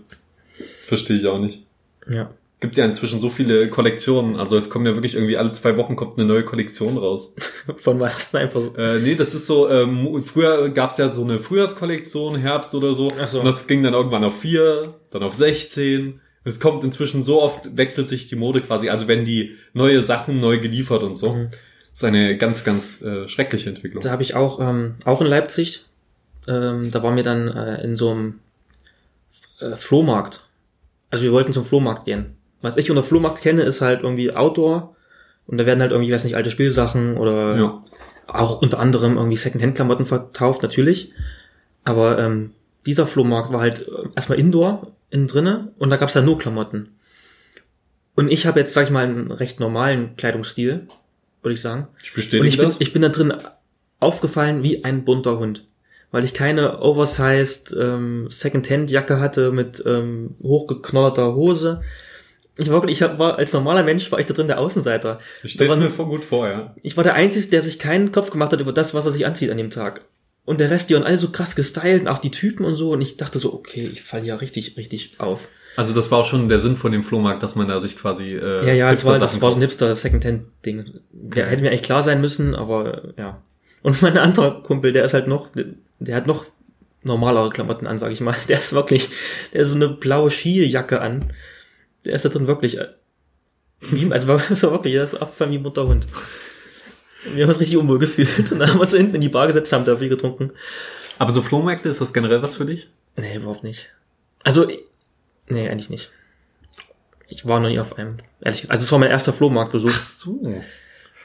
Speaker 1: Verstehe ich auch nicht.
Speaker 2: Ja.
Speaker 1: Gibt ja inzwischen so viele Kollektionen. Also es kommen ja wirklich irgendwie alle zwei Wochen kommt eine neue Kollektion raus.
Speaker 2: Von was? Einfach so.
Speaker 1: Äh, nee, das ist so, ähm, früher gab's ja so eine Frühjahrskollektion, Herbst oder so.
Speaker 2: Ach so.
Speaker 1: Und das ging dann irgendwann auf vier, dann auf 16. Es kommt inzwischen so oft, wechselt sich die Mode quasi. Also wenn die neue Sachen neu geliefert und so.
Speaker 2: Mhm.
Speaker 1: Das ist eine ganz, ganz äh, schreckliche Entwicklung.
Speaker 2: Da habe ich auch, ähm, auch in Leipzig, ähm, da waren wir dann äh, in so einem äh, Flohmarkt. Also wir wollten zum Flohmarkt gehen. Was ich unter Flohmarkt kenne, ist halt irgendwie Outdoor. Und da werden halt irgendwie, weiß nicht, alte Spielsachen oder
Speaker 1: Ja.
Speaker 2: auch unter anderem irgendwie Secondhand-Klamotten verkauft, natürlich. Aber ähm, dieser Flohmarkt war halt äh, erstmal Indoor, innen drinne, und da gab's dann nur Klamotten. Und ich habe jetzt, sag ich mal, einen recht normalen Kleidungsstil, würde ich sagen.
Speaker 1: Ich
Speaker 2: Und
Speaker 1: bestätige
Speaker 2: ich bin,
Speaker 1: das.
Speaker 2: ich bin da drin aufgefallen wie ein bunter Hund. Weil ich keine oversized ähm, Secondhand-Jacke hatte mit ähm, hochgeknollerter Hose. Ich war, ich war als normaler Mensch war ich da drin der Außenseiter.
Speaker 1: ich stell's mir vor, gut vor, ja.
Speaker 2: Ich war der Einzige, der sich keinen Kopf gemacht hat über das, was er sich anzieht an dem Tag. Und der Rest, die waren alle so krass gestylt, und auch die Typen und so. Und ich dachte so, okay, ich falle ja richtig, richtig auf.
Speaker 1: Also das war auch schon der Sinn von dem Flohmarkt, dass man da sich quasi äh,
Speaker 2: Ja, ja, das war, das war so ein hipster Secondhand-Ding. Der hätte mir eigentlich klar sein müssen, aber ja. Und mein anderer Kumpel, der ist halt noch, der hat noch normalere Klamotten an, sag ich mal. Der ist wirklich, der hat so eine blaue Skijacke an. Der ist da drin wirklich, äh, also war, das war wirklich, der ist abgefallen wie ein bunter Hund. Wir haben uns richtig unwohl gefühlt. Und dann haben wir uns hinten in die Bar gesetzt, haben da Bier getrunken.
Speaker 1: Aber so Flohmärkte, ist das generell was für dich?
Speaker 2: Nee, überhaupt nicht. Also, nee, eigentlich nicht. Ich war noch nie auf einem, ehrlich gesagt. Also es war mein erster Flohmarktbesuch.
Speaker 1: so.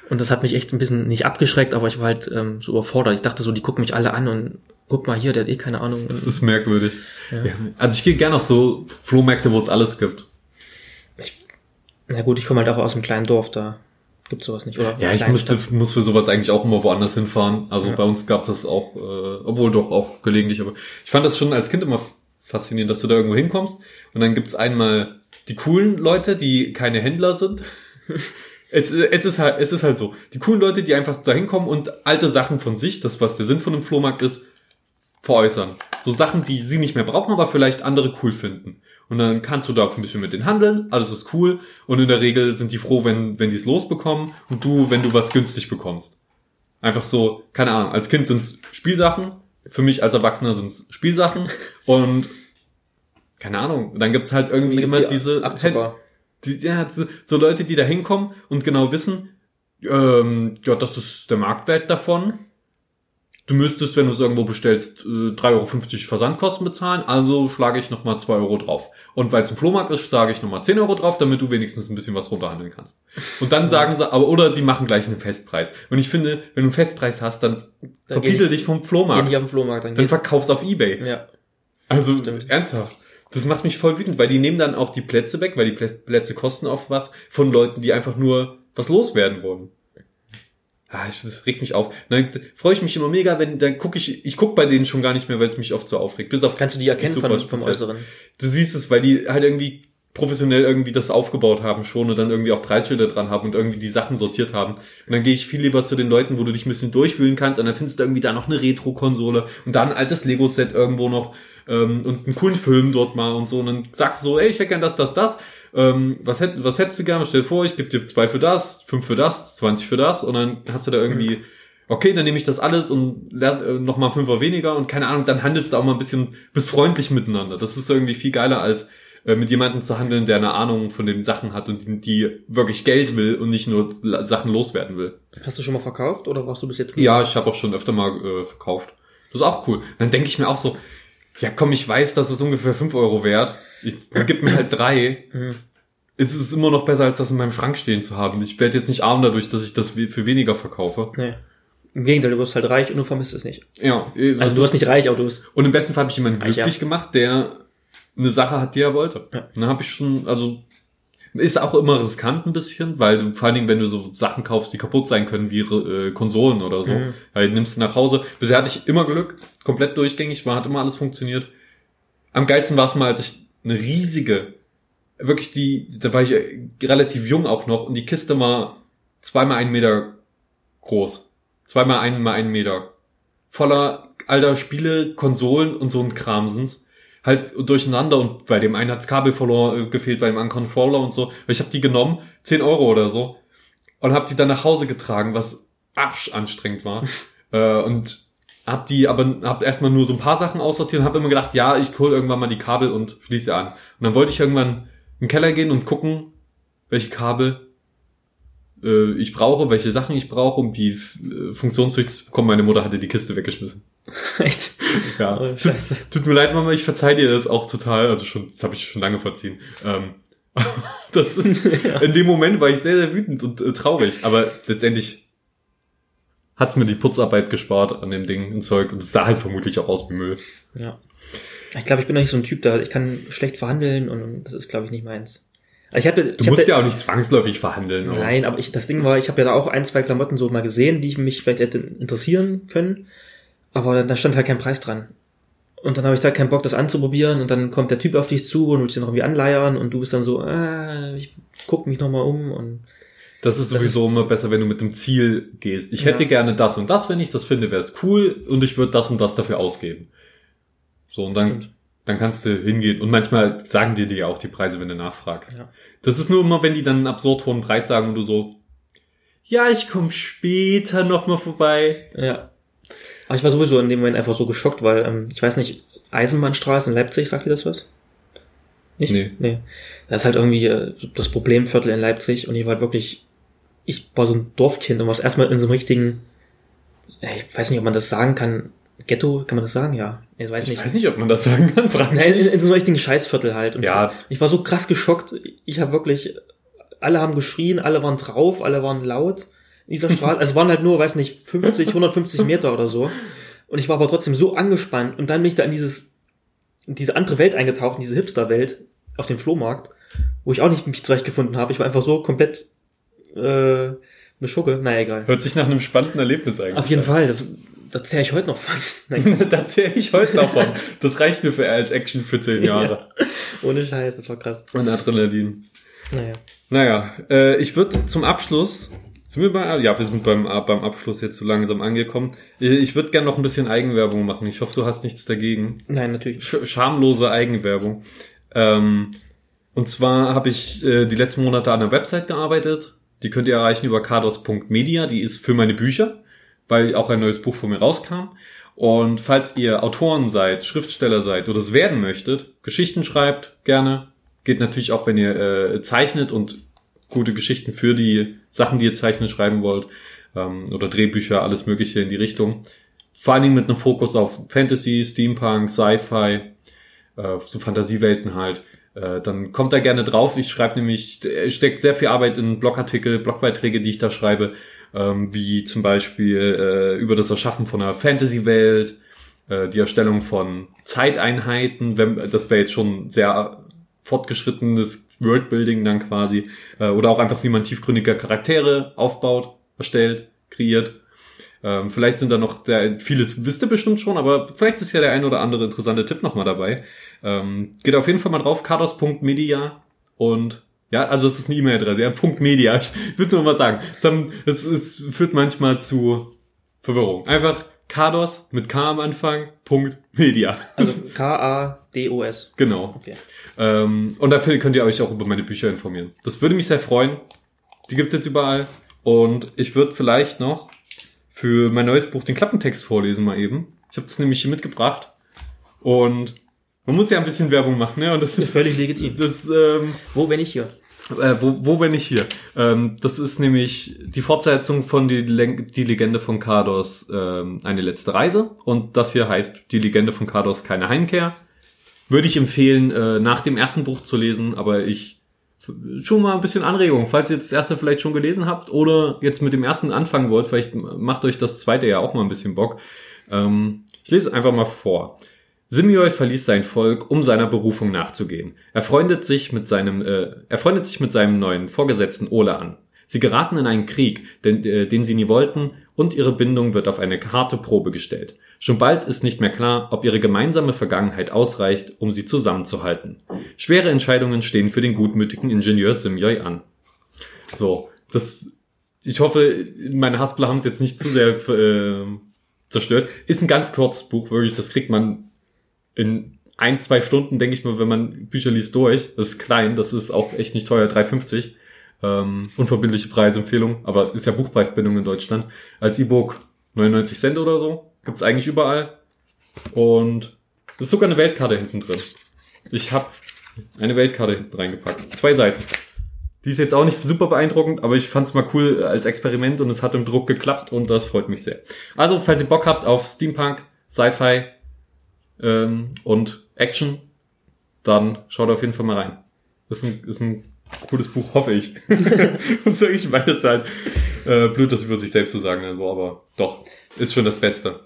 Speaker 2: Und das hat mich echt ein bisschen nicht abgeschreckt, aber ich war halt ähm, so überfordert. Ich dachte so, die gucken mich alle an und guck mal hier, der hat eh keine Ahnung.
Speaker 1: Das ist merkwürdig.
Speaker 2: Ja.
Speaker 1: Ja. Also ich gehe gerne auf so Flohmärkte, wo es alles gibt.
Speaker 2: Na gut, ich komme halt auch aus einem kleinen Dorf, da gibt's sowas nicht. Oder
Speaker 1: Ja, ich müsste,
Speaker 2: Stadt.
Speaker 1: muss für sowas eigentlich auch immer woanders hinfahren. Also
Speaker 2: Ja.
Speaker 1: bei uns gab's das auch, äh, obwohl doch auch gelegentlich, aber ich fand das schon als Kind immer faszinierend, dass du da irgendwo hinkommst und dann gibt's einmal die coolen Leute, die keine Händler sind. Es, es, ist halt, es ist halt so. Die coolen Leute, die einfach da hinkommen und alte Sachen von sich, das was der Sinn von einem Flohmarkt ist, veräußern. So Sachen, die sie nicht mehr brauchen, aber vielleicht andere cool finden. Und dann kannst du da ein bisschen mit denen handeln, alles ist cool. Und in der Regel sind die froh, wenn, wenn die es losbekommen und du, wenn du was günstig bekommst. Einfach so, keine Ahnung, als Kind sind es Spielsachen, für mich als Erwachsener sind es Spielsachen und keine Ahnung, dann gibt's halt irgendwie
Speaker 2: Gibt's
Speaker 1: immer
Speaker 2: die
Speaker 1: diese
Speaker 2: Abzucker.
Speaker 1: die, ja, so- so Leute, die da hinkommen und genau wissen, ähm, ja, das ist der Marktwert davon. Du müsstest, wenn du es irgendwo bestellst, äh, 3,50 Euro Versandkosten bezahlen, also schlage ich nochmal 2 Euro drauf. Und weil es ein Flohmarkt ist, schlage ich nochmal 10 Euro drauf, damit du wenigstens ein bisschen was runterhandeln kannst. Und dann sagen sie, aber oder sie machen gleich einen Festpreis. Und ich finde, wenn du einen Festpreis hast, dann
Speaker 2: Dann
Speaker 1: verpiesel
Speaker 2: geh
Speaker 1: dich vom
Speaker 2: Geh
Speaker 1: Flohmarkt.
Speaker 2: nicht auf den Flohmarkt, dann
Speaker 1: Dann verkaufst auf Ebay.
Speaker 2: Ja.
Speaker 1: Also
Speaker 2: Stimmt.
Speaker 1: ernsthaft. Das macht mich voll wütend, weil die nehmen dann auch die Plätze weg, weil die Plä- Plätze kosten oft was von Leuten, die einfach nur was loswerden wollen. Ah, ich- das regt mich auf. Dann freue ich mich immer mega, wenn dann gucke ich, ich gucke bei denen schon gar nicht mehr, weil es mich oft so aufregt. Bis auf
Speaker 2: Kannst du die erkennen von, vom. Äußeren?
Speaker 1: Du siehst es, weil die halt irgendwie professionell irgendwie das aufgebaut haben schon und dann irgendwie auch Preisschilder dran haben und irgendwie die Sachen sortiert haben. Und dann gehe ich viel lieber zu den Leuten, wo du dich ein bisschen durchwühlen kannst und dann findest du irgendwie da noch eine Retro-Konsole und dann ein altes Lego-Set irgendwo noch ähm, und einen coolen Film dort mal und so. Und dann sagst du so, ey, ich hätte gern das, das, das. Ähm, was, hätt, was hättest du gerne? Stell dir vor, ich gebe dir zwei für das, fünf für das, 20 für das und dann hast du da irgendwie, okay, dann nehme ich das alles und lerne äh, nochmal Fünfer weniger und keine Ahnung, dann handelst du auch mal ein bisschen, bist freundlich miteinander. Das ist irgendwie viel geiler als äh, mit jemandem zu handeln, der eine Ahnung von den Sachen hat und die, die wirklich Geld will und nicht nur Sachen loswerden will.
Speaker 2: Hast du schon mal verkauft oder warst du bis jetzt nicht?
Speaker 1: Ja, ich habe auch schon öfter mal äh, verkauft. Das ist auch cool. Dann denke ich mir auch so, ja komm, ich weiß, das ist ungefähr fünf Euro wert. Ich gib mir halt drei. Es ist immer noch besser, als das in meinem Schrank stehen zu haben. Ich werde jetzt nicht arm dadurch, dass ich das für weniger verkaufe.
Speaker 2: Nee. Im Gegenteil, du wirst halt reich und du vermisst es nicht.
Speaker 1: Ja, äh,
Speaker 2: Also du wirst nicht reich, aber du bist.
Speaker 1: Und im besten Fall habe ich jemanden
Speaker 2: Ah, ja.
Speaker 1: glücklich gemacht, der eine Sache hat, die er wollte.
Speaker 2: Ja.
Speaker 1: Und dann habe ich schon, also ist auch immer riskant ein bisschen, weil du vor allen Dingen, wenn du so Sachen kaufst, die kaputt sein können, wie äh, Konsolen oder so,
Speaker 2: Mhm.
Speaker 1: weil nimmst du nach Hause. Bisher hatte ich immer Glück, komplett durchgängig war, hat immer alles funktioniert. Am geilsten war es mal, als ich eine riesige, wirklich die, da war ich äh, relativ jung auch noch und die Kiste war zweimal einen Meter groß. Zweimal einen mal einen Meter. Voller alter Spiele, Konsolen und so ein Kramsens. Halt durcheinander und bei dem einen hat's Kabel verloren, äh, gefehlt, bei dem anderen Controller und so. Ich habe die genommen, 10 Euro oder so, und habe die dann nach Hause getragen, was arschanstrengend war. äh, und hab die aber hab erstmal nur so ein paar Sachen aussortiert und hab immer gedacht, ja, ich hol irgendwann mal die Kabel und schließe an. Und dann wollte ich irgendwann in den Keller gehen und gucken, welche Kabel äh, ich brauche, welche Sachen ich brauche, um die äh, funktionsfähig zu bekommen. Meine Mutter hatte die Kiste weggeschmissen.
Speaker 2: Echt?
Speaker 1: Ja.
Speaker 2: Oh, scheiße.
Speaker 1: Tut, tut mir leid, Mama, ich verzeih dir das auch total. Also schon, das habe ich schon lange verziehen. Ähm, das ist,
Speaker 2: Ja.
Speaker 1: in dem Moment war ich sehr, sehr wütend und äh, traurig. Aber letztendlich hat's mir die Putzarbeit gespart an dem Ding und Zeug. Und es sah halt vermutlich auch aus wie Müll.
Speaker 2: Ja. Ich glaube, ich bin noch nicht so ein Typ da. Ich kann schlecht verhandeln und das ist, glaube ich, nicht meins. Ich hatte,
Speaker 1: Du
Speaker 2: ich
Speaker 1: musst
Speaker 2: hatte,
Speaker 1: ja auch nicht zwangsläufig verhandeln.
Speaker 2: Nein, aber ich, das Ding war, ich habe ja da auch ein, zwei Klamotten so mal gesehen, die mich vielleicht hätte interessieren können. Aber da stand halt kein Preis dran. Und dann habe ich da keinen Bock, das anzuprobieren. Und dann kommt der Typ auf dich zu und willst dir noch irgendwie anleiern. Und du bist dann so, ah, ich guck mich noch mal um. Und
Speaker 1: Das ist sowieso immer besser, wenn du mit dem Ziel gehst. Ich hätte
Speaker 2: Ja.
Speaker 1: gerne das und das, wenn ich das finde, wäre es cool und ich würde das und das dafür ausgeben. So, und dann,
Speaker 2: Stimmt.
Speaker 1: dann kannst du hingehen. Und manchmal sagen dir die ja auch die Preise, wenn du nachfragst.
Speaker 2: Ja.
Speaker 1: Das ist nur immer, wenn die dann einen absurd hohen Preis sagen und du so, ja, ich komme später nochmal vorbei.
Speaker 2: ja. Aber ich war sowieso in dem Moment einfach so geschockt, weil, ähm, ich weiß nicht, Eisenbahnstraße in Leipzig, sagt ihr das was? Nicht?
Speaker 1: Nee.
Speaker 2: Nee. Das ist halt irgendwie äh, das Problemviertel in Leipzig und ich war halt wirklich, ich war so ein Dorfkind und war erstmal in so einem richtigen, ja, ich weiß nicht, ob man das sagen kann, Ghetto, kann man das sagen? Ja. Ich weiß
Speaker 1: Ich
Speaker 2: nicht.
Speaker 1: weiß nicht, ob man das sagen kann, frag mich
Speaker 2: Nein, in, in so einem richtigen Scheißviertel halt. Und
Speaker 1: Ja.
Speaker 2: Ich war so krass geschockt. Ich habe wirklich, alle haben geschrien, alle waren drauf, alle waren laut dieser Straße. also es waren halt nur, weiß nicht, 50, 150 Meter oder so. Und ich war aber trotzdem so angespannt. Und dann bin ich da in dieses, in diese andere Welt eingetaucht, in diese Hipster-Welt auf dem Flohmarkt, wo ich auch nicht mich zurechtgefunden habe. Ich war einfach so komplett äh, eine Schucke. Naja, egal.
Speaker 1: Hört sich nach einem spannenden Erlebnis eigentlich
Speaker 2: Auf jeden
Speaker 1: an.
Speaker 2: Fall, das, da zähle ich heute noch von. Nein,
Speaker 1: da zähle ich heute noch von. Das reicht mir für als Action für zehn Jahre.
Speaker 2: ohne Scheiß, das war krass.
Speaker 1: Und Adrenalin.
Speaker 2: Naja.
Speaker 1: Naja, äh, ich würde zum Abschluss, sind wir bei, ja, wir sind beim, beim Abschluss jetzt so langsam angekommen. Ich würde gerne noch ein bisschen Eigenwerbung machen. Ich hoffe, du hast nichts dagegen.
Speaker 2: Nein, natürlich.
Speaker 1: Sch schamlose Eigenwerbung. Ähm, und zwar habe ich äh, die letzten Monate an einer Website gearbeitet. Die könnt ihr erreichen über kados.media. Die ist für meine Bücher, weil auch ein neues Buch von mir rauskam. Und falls ihr Autoren seid, Schriftsteller seid oder es werden möchtet, Geschichten schreibt, gerne. Geht natürlich auch, wenn ihr äh, zeichnet und gute Geschichten für die Sachen, die ihr zeichnen, schreiben wollt. Ähm, oder Drehbücher, alles Mögliche in die Richtung. Vor allen Dingen mit einem Fokus auf Fantasy, Steampunk, Sci-Fi, äh, so Fantasiewelten halt. Äh, dann kommt da gerne drauf. Ich schreibe nämlich, es steckt sehr viel Arbeit in Blogartikel, Blogbeiträge, die ich da schreibe, ähm, wie zum Beispiel äh, über das Erschaffen von einer Fantasy-Welt, äh, die Erstellung von Zeiteinheiten, wenn, das wäre jetzt schon sehr fortgeschrittenes Worldbuilding dann quasi, äh, oder auch einfach, wie man tiefgründige Charaktere aufbaut, erstellt, kreiert. Ähm, vielleicht sind da noch der, vieles wisst ihr bestimmt schon, aber vielleicht ist ja der ein oder andere interessante Tipp nochmal dabei. Ähm, geht auf jeden Fall mal drauf, kados.media und ja, also es ist eine E-Mail-Adresse, ja, Punkt .media. Ich will es nur mal sagen. Es, es führt manchmal zu Verwirrung. Einfach kados mit K am Anfang, Punkt .media.
Speaker 2: Also K-A-D-O-S.
Speaker 1: genau.
Speaker 2: Okay.
Speaker 1: Ähm, und dafür könnt ihr euch auch über meine Bücher informieren. Das würde mich sehr freuen. Die gibt's jetzt überall. Und ich würde vielleicht noch für mein neues Buch den Klappentext vorlesen mal eben. Ich habe das nämlich hier mitgebracht. Und man muss ja ein bisschen Werbung machen, ne? Und das ist
Speaker 2: Völlig legitim.
Speaker 1: das, ähm,
Speaker 2: Wo, wenn ich hier?
Speaker 1: Äh, wo, wo wenn nicht hier? Ähm, das ist nämlich die Fortsetzung von die, Len- die Legende von Kados, ähm, eine letzte Reise. Und das hier heißt die Legende von Kados keine Heimkehr. Würde ich empfehlen, äh, nach dem ersten Buch zu lesen, aber ich schon mal ein bisschen Anregung, falls ihr das erste vielleicht schon gelesen habt oder jetzt mit dem ersten anfangen wollt, vielleicht macht euch das zweite ja auch mal ein bisschen Bock. Ähm, ich lese einfach mal vor. Simeoi verließ sein Volk, um seiner Berufung nachzugehen. Er freundet sich mit seinem, äh, er freundet sich mit seinem neuen Vorgesetzten Ole an. Sie geraten in einen Krieg, den, äh, den sie nie wollten, und ihre Bindung wird auf eine harte Probe gestellt. Schon bald ist nicht mehr klar, ob ihre gemeinsame Vergangenheit ausreicht, um sie zusammenzuhalten. Schwere Entscheidungen stehen für den gutmütigen Ingenieur Simjoi an. So, das, ich hoffe, meine Haspler haben es jetzt nicht zu sehr äh, zerstört. Ist ein ganz kurzes Buch, wirklich, das kriegt man in ein, zwei Stunden, denke ich mal, wenn man Bücher liest durch. Das ist klein, das ist auch echt nicht teuer, 3,50. Ähm, unverbindliche Preisempfehlung, aber ist ja Buchpreisbindung in Deutschland. Als E-Book 99 Cent oder so. Gibt's eigentlich überall. Und es ist sogar eine Weltkarte hinten drin. Ich habe eine Weltkarte hinten reingepackt. Zwei Seiten. Die ist jetzt auch nicht super beeindruckend, aber ich fand's mal cool als Experiment und es hat im Druck geklappt und das freut mich sehr. Also, falls ihr Bock habt auf Steampunk, Sci-Fi ähm, und Action, dann schaut auf jeden Fall mal rein. Ist ein, ist ein cooles Buch, hoffe ich. und so, ich meine, es ist halt äh, blöd, das über sich selbst zu sagen, also, aber doch, ist schon das Beste.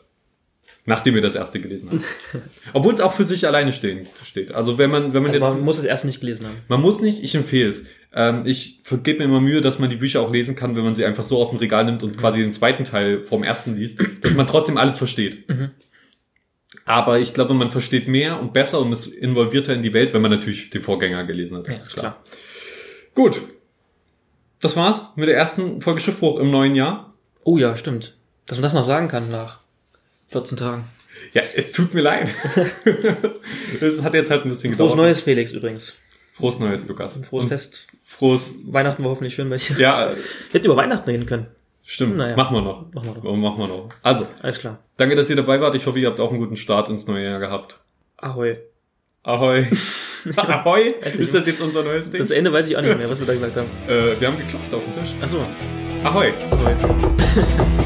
Speaker 1: Nachdem ihr das erste gelesen habt. Obwohl es auch für sich alleine stehen, steht. Also wenn man, wenn man
Speaker 2: Also
Speaker 1: jetzt.
Speaker 2: man muss es erst nicht gelesen haben.
Speaker 1: Man muss nicht, ich empfehle es. Ähm, ich gebe mir immer Mühe, dass man die Bücher auch lesen kann, wenn man sie einfach so aus dem Regal nimmt und quasi den zweiten Teil vom ersten liest, dass man trotzdem alles versteht. Aber ich glaube, man versteht mehr und besser und ist involvierter in die Welt, wenn man natürlich den Vorgänger gelesen hat. Das
Speaker 2: Ja,
Speaker 1: ist klar. Gut. Das war's mit der ersten Folge Schiffbruch im neuen Jahr.
Speaker 2: Oh ja, stimmt. Dass man das noch sagen kann nach 14 Tagen.
Speaker 1: Ja, es tut mir leid. das hat jetzt halt ein bisschen
Speaker 2: Frohes
Speaker 1: gedauert.
Speaker 2: Neues, Felix, übrigens.
Speaker 1: Frohes Neues, Lukas.
Speaker 2: Frohes
Speaker 1: Und
Speaker 2: Fest.
Speaker 1: Frohes,
Speaker 2: Weihnachten war hoffentlich schön dir.
Speaker 1: ja,
Speaker 2: Wir hätten über Weihnachten reden können.
Speaker 1: Stimmt.
Speaker 2: Naja.
Speaker 1: Machen wir noch.
Speaker 2: Machen wir doch.
Speaker 1: Oh, Machen wir noch. Also,
Speaker 2: Alles klar.
Speaker 1: danke, dass ihr dabei wart. Ich hoffe, ihr habt auch einen guten Start ins neue Jahr gehabt.
Speaker 2: Ahoi.
Speaker 1: Ahoi. Ahoi. Ist das jetzt unser neues Ding?
Speaker 2: Das Ende weiß ich auch nicht mehr, was wir da gesagt haben.
Speaker 1: Äh, wir haben geklopft auf den Tisch.
Speaker 2: Achso.
Speaker 1: Ahoi.
Speaker 2: Ahoi.